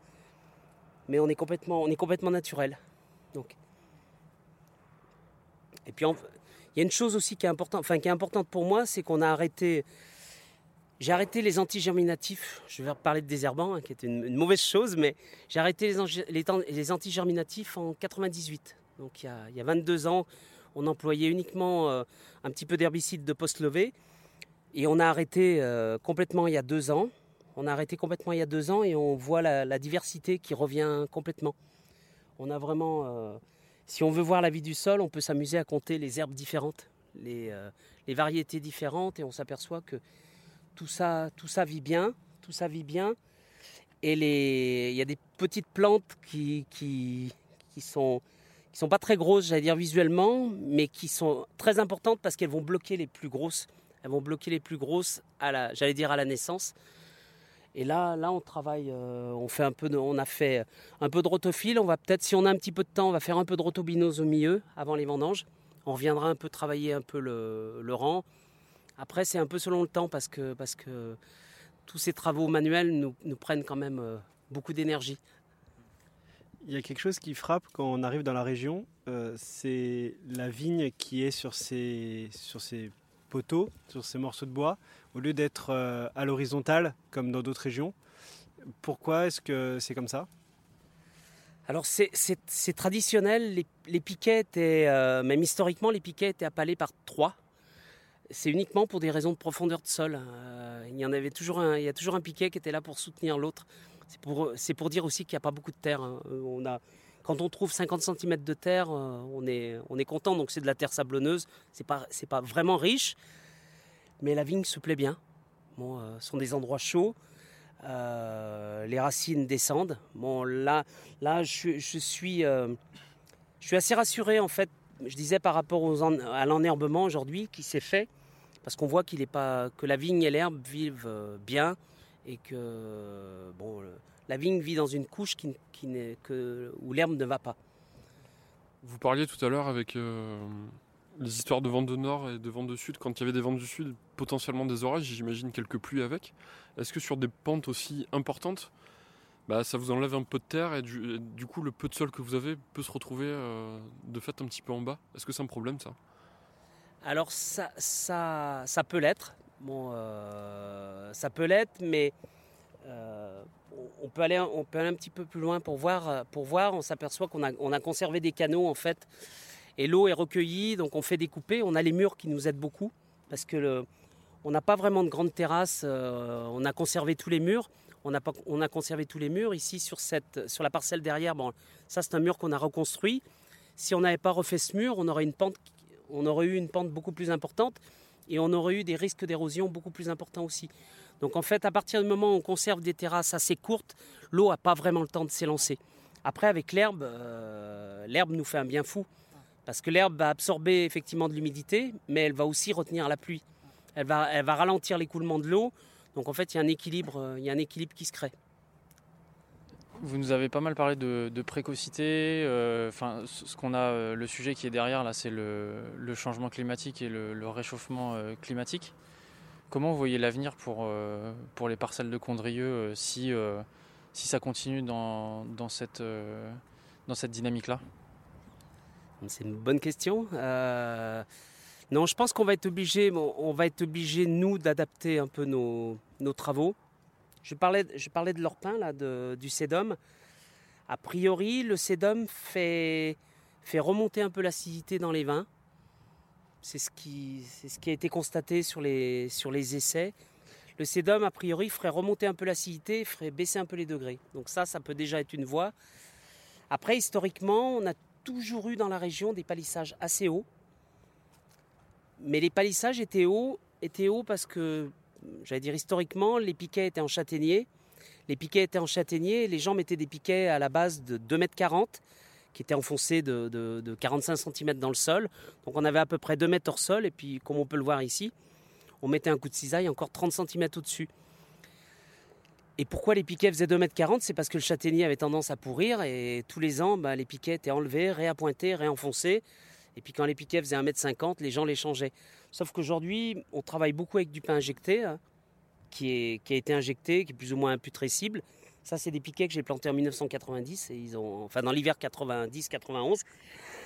mais on est complètement, on est complètement naturel. Donc, Et puis il y a une chose aussi qui est importante, enfin qui est importante pour moi, c'est qu'on a arrêté. J'ai arrêté les antigerminatifs. Je vais parler de désherbant, hein, qui était une, mauvaise chose, mais j'ai arrêté les, les, les antigerminatifs en 98. Donc il y a, il y a 22 ans, on employait uniquement euh, un petit peu d'herbicide de post levé. Et on a arrêté euh, complètement il y a deux ans. On a arrêté complètement il y a deux ans et on voit la, diversité qui revient complètement. On a vraiment. euh, si on veut voir la vie du sol, on peut s'amuser à compter les herbes différentes, les, variétés différentes, et on s'aperçoit que tout ça, tout ça vit bien, tout ça vit bien. Et il y a des petites plantes qui sont qui sont pas très grosses, j'allais dire visuellement, mais qui sont très importantes parce qu'elles vont bloquer les plus grosses. Elles vont bloquer les plus grosses à la, j'allais dire à la naissance. Et là, là, on travaille, euh, on fait un peu, de, on a fait un peu de rotophile. On va peut-être, si on a un petit peu de temps, on va faire un peu de rotobinose au milieu avant les vendanges. On reviendra un peu travailler un peu le, le rang. Après, c'est un peu selon le temps parce que, parce que tous ces travaux manuels nous, prennent quand même euh, beaucoup d'énergie. Il y a quelque chose qui frappe quand on arrive dans la région, euh, c'est la vigne qui est sur ces, sur ces poteaux, sur ces morceaux de bois, au lieu d'être euh, à l'horizontale comme dans d'autres régions. Pourquoi est-ce que c'est comme ça? Alors c'est- traditionnel, les, piquets étaient, euh, même historiquement, les piquets étaient appalés par trois. C'est uniquement pour des raisons de profondeur de sol. Euh, il y en avait toujours un, il y a toujours un piquet qui était là pour soutenir l'autre. C'est pour, dire aussi qu'il n'y a pas beaucoup de terre. hein. Euh, quand on trouve 50 cm de terre, euh, on est, on est content. Donc c'est de la terre sablonneuse. C'est pas, pas vraiment riche, mais la vigne se plaît bien. Bon, euh, ce sont des endroits chauds. Les racines descendent. Bon, là, je, suis, assez rassuré en fait. Je disais par rapport à l'enherbement aujourd'hui qui s'est fait, parce qu'on voit qu'il est pas que la vigne et l'herbe vivent bien et que bon, la vigne vit dans une couche qui, qui n'est que où l'herbe ne va pas. Vous parliez tout à l'heure avec euh, les histoires de vent de nord et de vent de sud. Quand il y avait des vents du sud, potentiellement des orages, j'imagine quelques pluies avec. Est-ce que sur des pentes aussi importantes, bah, ça vous enlève un peu de terre et du, et du coup le peu de sol que vous avez peut se retrouver euh, de fait un petit peu en bas? Est-ce que c'est un problème ça? Alors ça, ça, ça peut l'être. Bon, euh, ça peut l'être, mais euh, on- peut aller, un petit peu plus loin pour voir. Pour voir, on s'aperçoit qu'on a, on a conservé des canaux en fait, et l'eau est recueillie, donc on fait des coupées. On a les murs qui nous aident beaucoup parce que on n'a pas vraiment de grande terrasse. euh, on a conservé tous les murs. On a, conservé tous les murs ici sur la parcelle derrière. Ça c'est un mur qu'on a reconstruit. Si on n'avait pas refait ce mur, on aurait eu une pente beaucoup plus importante et on aurait eu des risques d'érosion beaucoup plus importants aussi. Donc en fait, à partir du moment où on conserve des terrasses assez courtes, l'eau n'a pas vraiment le temps de s'élancer. Après, avec l'herbe, euh, l'herbe nous fait un bien fou. Parce que l'herbe va absorber effectivement de l'humidité, mais elle va aussi retenir la pluie. Elle va, elle va ralentir l'écoulement de l'eau. Donc en fait, il y a un équilibre, euh, il y a un équilibre qui se crée. Vous nous avez pas mal parlé de, précocité. euh, Enfin, ce qu'on a, euh, le sujet qui est derrière là, c'est le, changement climatique et le, réchauffement euh, climatique. Comment vous voyez l'avenir pour, pour les parcelles de Condrieu euh, si, si ça continue dans, dans cette, dans cette dynamique-là? C'est une bonne question. Non, je pense qu'on va être obligé, on va être obligé nous d'adapter un peu nos travaux. Je parlais, de l'orpin là, de- du sédum. A priori, le sédum fait, remonter un peu l'acidité dans les vins. C'est ce qui, a été constaté sur les, sur les essais. Le sédum, a priori, ferait remonter un peu l'acidité, ferait baisser un peu les degrés. Donc ça, ça peut déjà être une voie. Après, historiquement, on a toujours eu dans la région des palissages assez hauts. Mais les palissages étaient hauts, étaient hauts parce que, j'allais dire historiquement, les piquets étaient en châtaignier. Les piquets étaient en châtaignier, les gens mettaient des piquets à la base de 2,40 m qui étaient enfoncés de, de- de 45 cm dans le sol. Donc on avait à peu près 2 mètres hors sol, et puis comme on peut le voir ici, on mettait un coup de cisaille encore 30 cm au-dessus. Et pourquoi les piquets faisaient 2,40 m C'est parce que le châtaignier avait tendance à pourrir et tous les ans, bah, les piquets étaient enlevés, réappointés, réenfoncés. Et puis quand les piquets faisaient 1,50 m, les gens les changeaient. Sauf qu'aujourd'hui, on travaille beaucoup avec du pain injecté, hein, qui, a été injecté, qui est plus ou moins imputrescible. Ça, c'est des piquets que j'ai plantés en 1990, et ils ont, enfin dans l'hiver 90-91.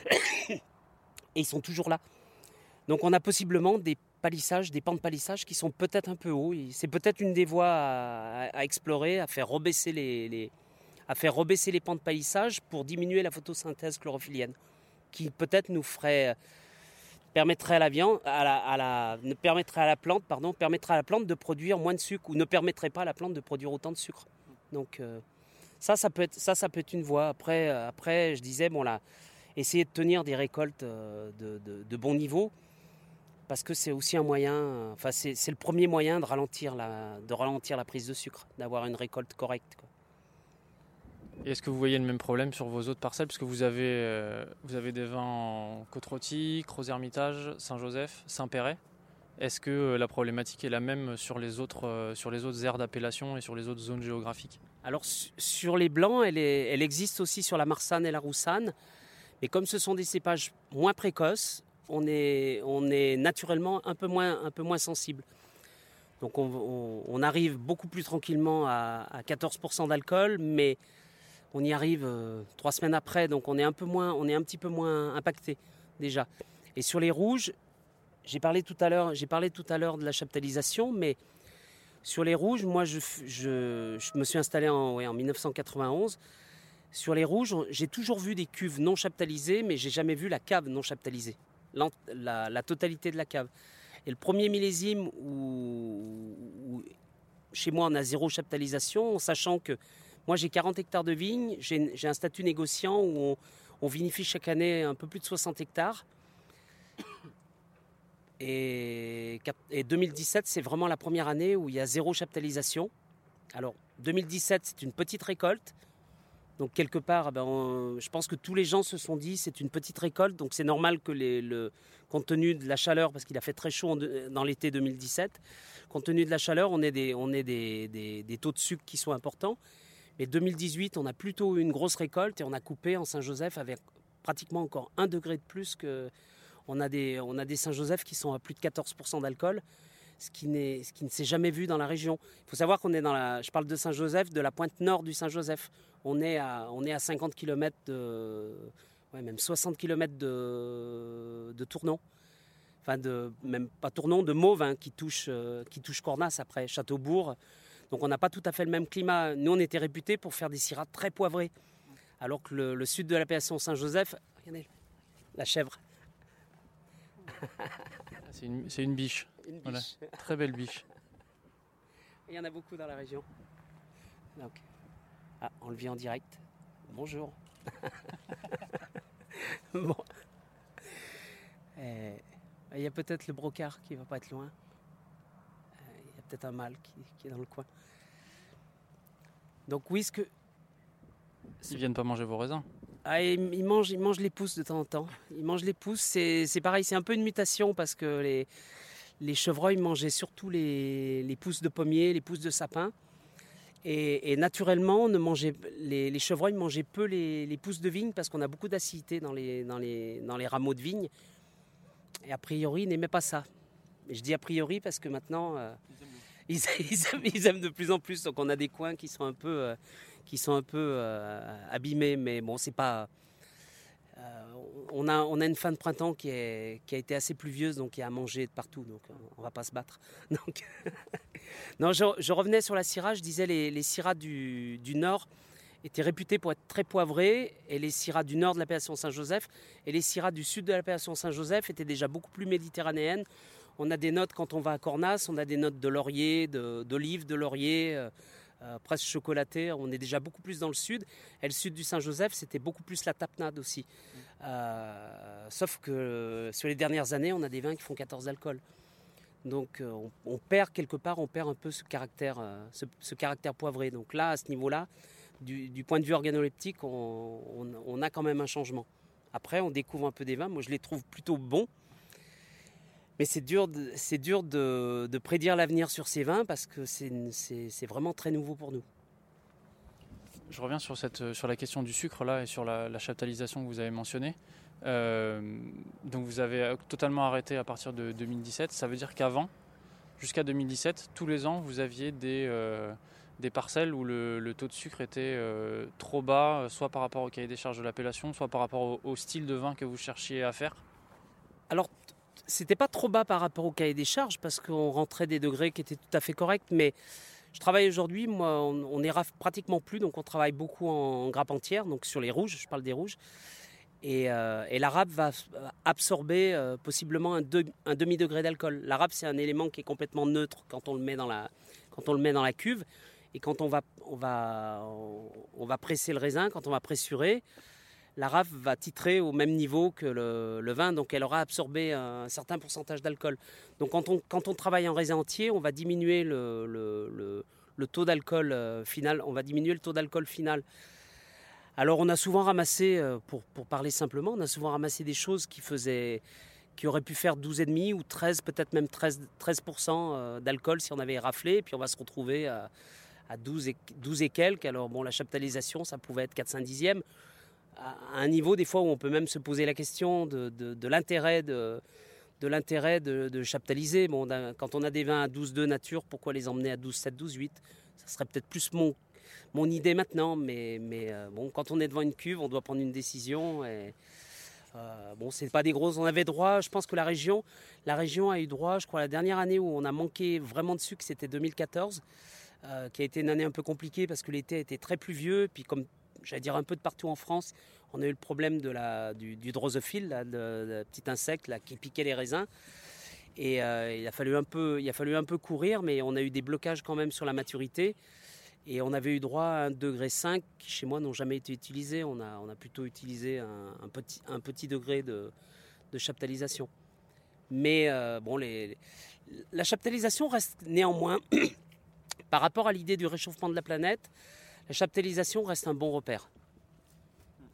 Et ils sont toujours là. Donc on a possiblement des palissages, des pans de palissage qui sont peut-être un peu hauts. C'est peut-être une des voies à, à explorer, à faire rebaisser les, les- à faire rebaisser les pans de palissage pour diminuer la photosynthèse chlorophyllienne, qui peut-être nous ferait permettrait à la viande, à la, permettrait à la plante, pardon, permettrait à la plante de produire moins de sucre ou ne permettrait pas à la plante de produire autant de sucre. Donc euh, ça, ça peut être, ça, ça peut être une voie. Après, euh, après, je disais bon là, essayer de tenir des récoltes euh, de, de- bon niveau, parce que c'est aussi un moyen. euh, Enfin, c'est le premier moyen de ralentir la, de ralentir la prise de sucre, d'avoir une récolte correcte. Est-ce que vous voyez le même problème sur vos autres parcelles? Parce que vous avez, euh, vous avez des vins Côte-Rôtie, Crozes-Hermitage, Saint-Joseph, Saint-Péret. Est-ce que euh, la problématique est la même sur les autres, euh, sur les autres aires d'appellation et sur les autres zones géographiques? Alors su- sur les blancs, elle, existe aussi sur la Marsanne et la Roussanne, mais comme ce sont des cépages moins précoces, on est, on est naturellement un peu moins, un peu moins sensible. Donc on, on- on arrive beaucoup plus tranquillement à, à 14% d'alcool, mais on y arrive euh, trois semaines après, donc on est un peu moins, on est un petit peu moins impacté déjà. Et sur les rouges, j'ai parlé tout à l'heure, j'ai parlé tout à l'heure de la chaptalisation, mais sur les rouges, moi, je, me suis installé en, ouais, en 1991. Sur les rouges, j'ai toujours vu des cuves non chaptalisées, mais j'ai jamais vu la cave non chaptalisée, la totalité de la cave. Et le premier millésime où, où chez moi on a zéro chaptalisation, en sachant que moi j'ai 40 hectares de vignes, j'ai un statut négociant où on, vinifie chaque année un peu plus de 60 hectares. Et, quat- et 2017, c'est vraiment la première année où il y a zéro chaptalisation. Alors, 2017, c'est une petite récolte. Donc, quelque part, ben, je pense que tous les gens se sont dit c'est une petite récolte. Donc, c'est normal que, compte tenu de la chaleur, parce qu'il a fait très chaud dans l'été 2017, compte tenu de la chaleur, on ait, des, on des- des taux de sucre qui sont importants. Mais 2018, on a plutôt eu une grosse récolte et on a coupé en Saint-Joseph avec pratiquement encore un degré de plus que, on a des, des Saint-Joseph qui sont à plus de 14% d'alcool, ce qui, ce qui ne s'est jamais vu dans la région. Il faut savoir qu'on est dans la. Je parle de Saint-Joseph, de la pointe nord du Saint-Joseph. On est à, on est à 50 km de. Même 60 km de, de Tournon. Enfin, de, même pas Tournon, de Mauve, hein, qui, touche, euh, qui touche Cornas après, Châteaubourg. Donc on n'a pas tout à fait le même climat. Nous, on était réputés pour faire des syrahs très poivrés. Alors que le, le sud de l'appellation Saint-Joseph, regardez, la chèvre. C'est une, c'est une biche, Une Voilà. biche. très belle biche. Il y en a beaucoup dans la région. Donc, ah, on le vit en direct. Bonjour. bon. Euh, Il y a peut-être le brocard qui va pas être loin. Peut-être un mâle qui, qui est dans le coin. Donc oui, ce que Ils viennent pas manger vos raisins. ah, il, il mange, il mange les pousses de temps en temps. Il mange les pousses. C'est c'est pareil, c'est un peu une mutation parce que les, les chevreuils mangeaient surtout les, les pousses de pommier, les pousses de sapin. Et, et naturellement, on ne mangeait, les, les chevreuils mangeaient peu les, les pousses de vigne parce qu'on a beaucoup d'acidité dans les, dans, les, dans les rameaux de vigne. Et a priori, ils n'aimaient pas ça. Et je dis a priori parce que maintenant, euh, ils, aiment, de plus en plus. Donc on a des coins qui sont un peu, euh, qui sont un peu euh, abîmés. Mais bon, c'est pas. euh, on, a, on a une fin de printemps qui, est, qui a été assez pluvieuse, donc il y a à manger de partout. Donc on va pas se battre. Donc, non, je, je revenais sur la Syrah. Je disais les, les Syrahs du, du Nord étaient réputés pour être très poivrés, et les Syrahs du Nord de l'appellation Saint-Joseph et les Syrahs du Sud de l'appellation Saint-Joseph étaient déjà beaucoup plus méditerranéennes. On a des notes quand on va à Cornas, on a des notes de laurier, d'olive, de, laurier, euh, euh, presque chocolatées. On est déjà beaucoup plus dans le sud. Et le sud du Saint-Joseph, c'était beaucoup plus la tapenade aussi. Euh, sauf que sur les dernières années, on a des vins qui font 14 d'alcool. Donc on, perd quelque part, on perd un peu ce caractère, ce, caractère poivré. Donc là, à ce niveau-là, du, point de vue organoleptique, on- on a quand même un changement. Après, on découvre un peu des vins. Moi, je les trouve plutôt bons. Mais c'est dur, de, c'est dur de, de prédire l'avenir sur ces vins parce que c'est, vraiment très nouveau pour nous. Je reviens sur, cette, euh, sur la question du sucre là et sur la, la chaptalisation que vous avez mentionnée. Euh, donc vous avez euh, totalement arrêté à partir de 2017. Ça veut dire qu'avant, jusqu'à 2017, tous les ans, vous aviez des, euh, des parcelles où le, le taux de sucre était euh, trop bas, soit par rapport au cahier des charges de l'appellation, soit par rapport au, au style de vin que vous cherchiez à faire? Alors, c'était pas trop bas par rapport au cahier des charges parce qu'on rentrait des degrés qui étaient tout à fait corrects, mais je travaille aujourd'hui, moi, on, on pratiquement plus, donc on travaille beaucoup en grappe entière, donc sur les rouges, je parle des rouges. Et, euh, et la râpe va absorber euh, possiblement un, un demi-degré d'alcool. La râpe, c'est un élément qui est complètement neutre quand on le met dans la, quand on le met dans la cuve. Et quand on va, on, va, on va presser le raisin, quand on va pressurer, la râpe va titrer au même niveau que le, vin, donc elle aura absorbé un certain pourcentage d'alcool. Donc quand on, travaille en raisin entier, on va diminuer le, taux d'alcool euh, final, on va diminuer le taux d'alcool final. Alors on a souvent ramassé, euh, pour, parler simplement, on a souvent ramassé des choses qui faisaient qui auraient pu faire 12,5 ou 13, peut-être même 13, 13% euh, d'alcool si on avait raflé, et puis on va se retrouver à, à 12, et, 12 et quelques. Alors bon, la chaptalisation, ça pouvait être 4 5 dixièmes, à un niveau des fois où on peut même se poser la question de, l'intérêt de, de l'intérêt de, de chaptaliser. Bon, quand on a des vins à 12,2 nature, pourquoi les emmener à 12,7, 12,8 Ça serait peut-être plus mon, mon idée maintenant, mais, mais euh, bon, quand on est devant une cuve, on doit prendre une décision. Et, euh, bon, c'est pas des grosses. On avait droit, je pense que la région, la région a eu droit, je crois, la dernière année où on a manqué vraiment de sucre, c'était 2014, euh, qui a été une année un peu compliquée parce que l'été était très pluvieux. Puis comme j'allais dire un peu de partout en France, on a eu le problème de la, du, du drosophile, là, de, petit insecte là, qui piquait les raisins. Et euh, il, a fallu un peu, il a fallu un peu courir, mais on a eu des blocages quand même sur la maturité. Et on avait eu droit à un degré 5 qui chez moi n'ont jamais été utilisés. On a, on a plutôt utilisé un, un petit, un petit degré de, de chaptalisation. Mais euh, bon, les, la chaptalisation reste néanmoins, par rapport à l'idée du réchauffement de la planète, la chaptalisation reste un bon repère.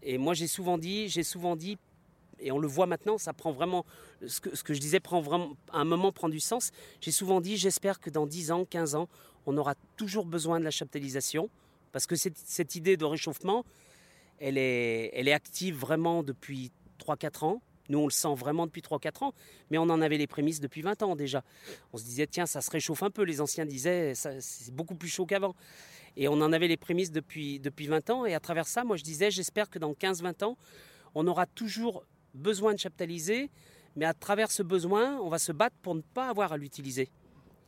Et moi j'ai souvent dit, j'ai souvent dit, et on le voit maintenant, ça prend vraiment, ce que, je disais prend vraiment, à un moment prend du sens. J'ai souvent dit, j'espère que dans 10 ans, 15 ans, on aura toujours besoin de la chaptalisation, parce que cette, cette idée de réchauffement, elle est, elle est active vraiment depuis 3-4 ans. Nous, on le sent vraiment depuis 3-4 ans, mais on en avait les prémices depuis 20 ans déjà. On se disait, tiens, ça se réchauffe un peu. Les anciens disaient, c'est beaucoup plus chaud qu'avant. Et on en avait les prémices depuis, depuis 20 ans. Et à travers ça, moi, je disais, j'espère que dans 15-20 ans, on aura toujours besoin de chaptaliser, mais à travers ce besoin, on va se battre pour ne pas avoir à l'utiliser.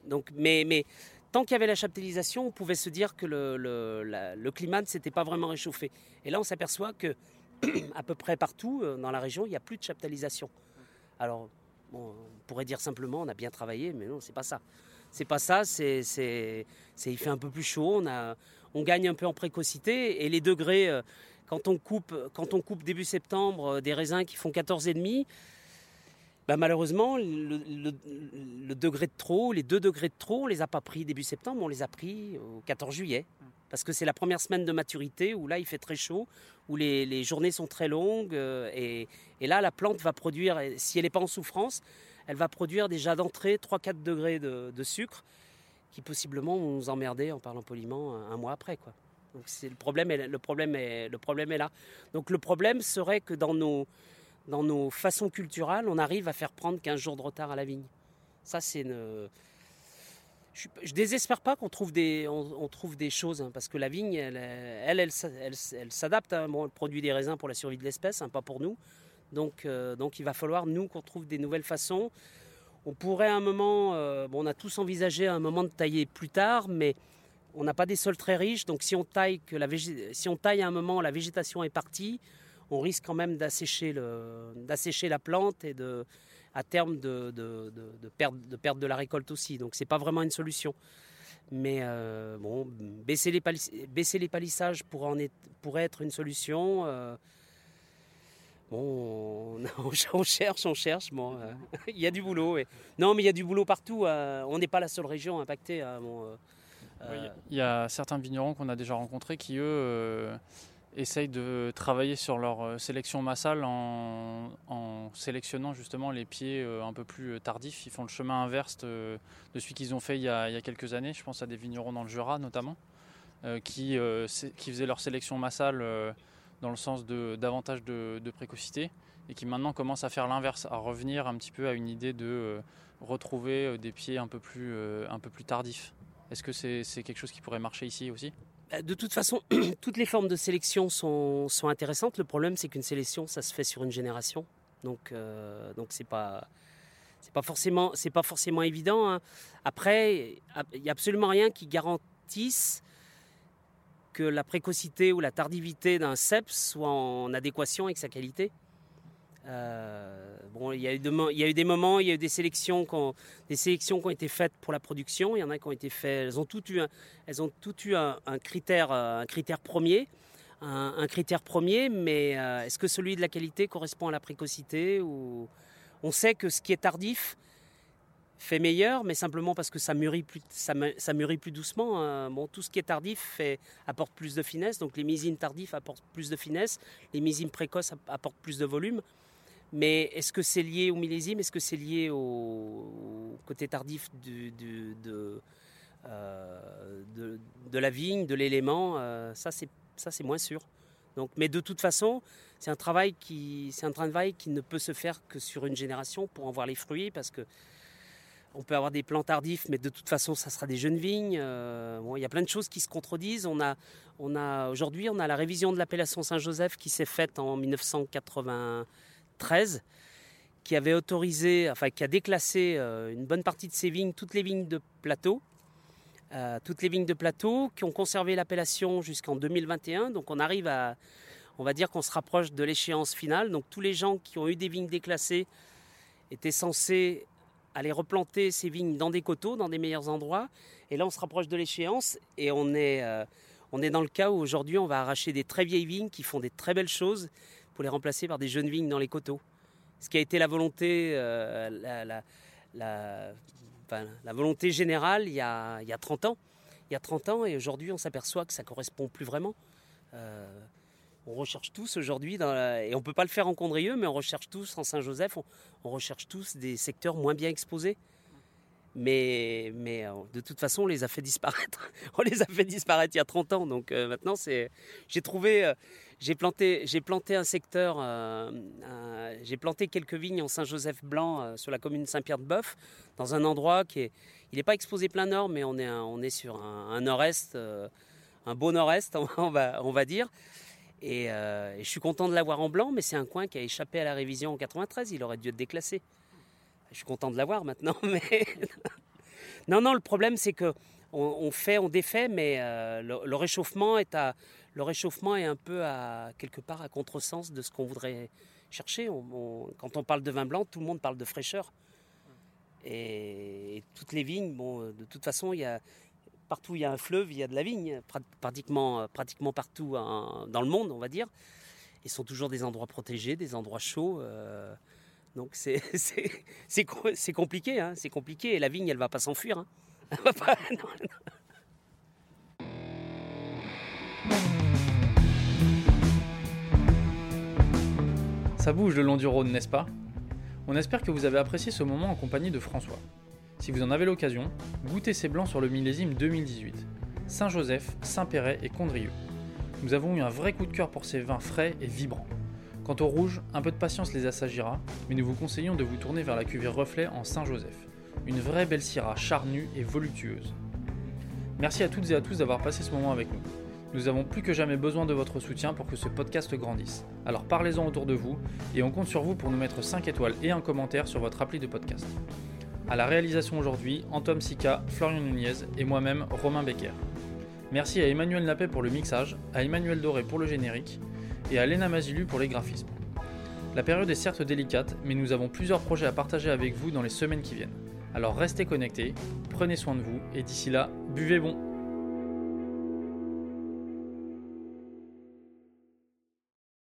Donc, mais, mais tant qu'il y avait la chaptalisation, on pouvait se dire que le, le, le climat ne s'était pas vraiment réchauffé. Et là, on s'aperçoit que à peu près partout euh, dans la région, il n'y a plus de chaptalisation. Alors, on pourrait dire simplement, on a bien travaillé, mais non, c'est pas ça. C'est pas ça. C'est, il fait un peu plus chaud. On a, on gagne un peu en précocité et les degrés. euh, quand on coupe, quand on coupe début septembre euh, des raisins qui font 14 et demi, bah, malheureusement, le, degré de trop, les deux degrés de trop, on les a pas pris début septembre, on les a pris au 14 juillet. Parce que c'est la première semaine de maturité où là il fait très chaud, où les, les journées sont très longues. euh, et, et là, la plante va produire, si elle n'est pas en souffrance, elle va produire déjà d'entrée 3-4 degrés de, sucre qui possiblement vont nous emmerder, en parlant poliment, un, mois après. Quoi. Donc c'est, le, problème est, le, problème est, le problème est là. Donc le problème serait que dans nos, dans nos façons culturelles, on arrive à faire prendre 15 jours de retard à la vigne. Ça, c'est. Je, je désespère pas qu'on trouve des, on, trouve des choses, hein, parce que la vigne, elle, elle, elle, s'adapte. hein. Elle produit des raisins pour la survie de l'espèce, hein, pas pour nous. Donc, euh, donc il va falloir, nous, qu'on trouve des nouvelles façons. On pourrait à un moment, euh, bon, on a tous envisagé à un moment de tailler plus tard, mais on n'a pas des sols très riches. Donc si on taille, que la si on taille à un moment, la végétation est partie, on risque quand même d'assécher, la plante et de, à terme de, de, de, perdre, de perdre de la récolte aussi. Donc c'est pas vraiment une solution. Mais euh, bon, baisser les, baisser les palissages pourrait, être- être une solution. Bon, on, on cherche, on cherche. Bon, euh, il y a du boulot. et- Non, mais il y a du boulot partout. euh, on n'est pas la seule région impactée. hein, bon, euh, Il y a certains vignerons qu'on a déjà rencontrés qui, eux, essayent de travailler sur leur sélection massale en, en sélectionnant justement les pieds un peu plus tardifs. Ils font le chemin inverse de, de celui qu'ils ont fait il y, a, il y a quelques années. Je pense à des vignerons dans le Jura notamment, qui, faisaient leur sélection massale dans le sens de davantage de, précocité et qui maintenant commencent à faire l'inverse, à revenir un petit peu à une idée de euh, retrouver euh, des pieds un peu plus, euh, un peu plus tardifs. Est-ce que c'est c'est quelque chose qui pourrait marcher ici aussi? Euh, De toute façon, toutes les formes de sélection sont, sont intéressantes. Le problème, c'est qu'une sélection, ça se fait sur une génération. Donc, euh, donc c'est pas, c'est pas forcément, pas forcément évident. hein. Après, il n'y a absolument rien qui garantisse que la précocité ou la tardivité d'un cep soit en adéquation avec sa qualité. Euh, bon, il y, a eu des moments, il y a eu des sélections, qui ont- des sélections qui ont été faites pour la production. Il y en a qui ont été faites. Elles ont toutes eu un, elles ont eu un, critère, euh, un critère premier, un, un critère premier. Mais euh, est-ce que celui de la qualité correspond à la précocité ou on sait que ce qui est tardif fait meilleur, mais simplement parce que ça mûrit plus, ça, mûrit plus doucement. hein. Bon, tout ce qui est tardif apporte plus de finesse. Donc les miséines tardifs apportent plus de finesse, les miséines précoces app- apportent plus de volume. Mais est-ce que c'est lié au millésime? Est-ce que c'est lié au, côté tardif euh, de, la vigne, de l'élément? Euh, Ça, c'est moins sûr. Donc, mais de toute façon, c'est un travail qui, un travail qui ne peut se faire que sur une génération pour en voir les fruits, parce que on peut avoir des plants tardifs, mais de toute façon, ça sera des jeunes vignes. Euh, il y a plein de choses qui se contredisent. On a, on a aujourd'hui, on a la révision de l'appellation Saint-Joseph qui s'est faite en 1993, qui avait autorisé, enfin, qui a déclassé euh, une bonne partie de ces vignes, toutes les vignes de plateau. Euh, toutes les vignes de plateau qui ont conservé l'appellation jusqu'en 2021. Donc on arrive à, on va dire qu'on se rapproche de l'échéance finale. Donc tous les gens qui ont eu des vignes déclassées étaient censés aller replanter ces vignes dans des coteaux, dans des meilleurs endroits. Et là on se rapproche de l'échéance et on est, euh, on est dans le cas où aujourd'hui on va arracher des très vieilles vignes qui font des très belles choses pour les remplacer par des jeunes vignes dans les coteaux. Ce qui a été la volonté, euh, la, la- volonté générale il y, a, il y a 30 ans. Il y a 30 ans et aujourd'hui on s'aperçoit que ça correspond plus vraiment. Euh, on recherche tous aujourd'hui, et on ne peut pas le faire en Condrieu, mais on recherche tous en Saint-Joseph, on, recherche tous des secteurs moins bien exposés. Mais, euh, de toute façon, on les a fait disparaître. on les a fait disparaître il y a 30 ans. Donc euh, maintenant, c'est, j'ai trouvé, euh, j'ai planté, j'ai planté un secteur, j'ai planté quelques vignes en Saint-Joseph blanc euh, sur la commune de Saint-Pierre-de-Boeuf, dans un endroit qui est, il n'est pas exposé plein nord, mais on est, on est sur un, un nord-est, un beau nord-est, on va, on va dire. Et, euh, et je suis content de l'avoir en blanc, mais c'est un coin qui a échappé à la révision en 93. Il aurait dû être déclassé. Je suis content de l'avoir maintenant, mais non, non. Le problème, c'est que on, fait, on défait, mais euh, le, réchauffement est à, le réchauffement est un peu à quelque part à contresens de ce qu'on voudrait chercher. Quand on parle de vin blanc, tout le monde parle de fraîcheur. Et, et toutes les vignes, bon, de toute façon, il y a partout il y a un fleuve, il y a de la vigne, pra- pratiquement, pratiquement partout hein, dans le monde, on va dire. Ce sont toujours des endroits protégés, des endroits chauds. euh, donc c'est c'est- c'est co- c'est compliqué, hein, c'est compliqué. Et la vigne, elle va pas s'enfuir. hein. Ça bouge le long du Rhône, n'est-ce pas? On espère que vous avez apprécié ce moment en compagnie de François. Si vous en avez l'occasion, goûtez ces blancs sur le millésime 2018. Saint-Joseph, Saint-Péret et Condrieu. Nous avons eu un vrai coup de cœur pour ces vins frais et vibrants. Quant au rouge, un peu de patience les assagira, mais nous vous conseillons de vous tourner vers la cuvée Reflet en Saint-Joseph. Une vraie belle syrah charnue et voluptueuse. Merci à toutes et à tous d'avoir passé ce moment avec nous. Nous avons plus que jamais besoin de votre soutien pour que ce podcast grandisse. Alors parlez-en autour de vous et on compte sur vous pour nous mettre 5 étoiles et un commentaire sur votre appli de podcast. À la réalisation aujourd'hui, Antoine Sica, Florian Nunez et moi-même, Romain Becker. Merci à Emmanuel Napet pour le mixage, à Emmanuel Doré pour le générique et à Léna Mazilu pour les graphismes. La période est certes délicate, mais nous avons plusieurs projets à partager avec vous dans les semaines qui viennent. Alors restez connectés, prenez soin de vous et d'ici là, buvez bon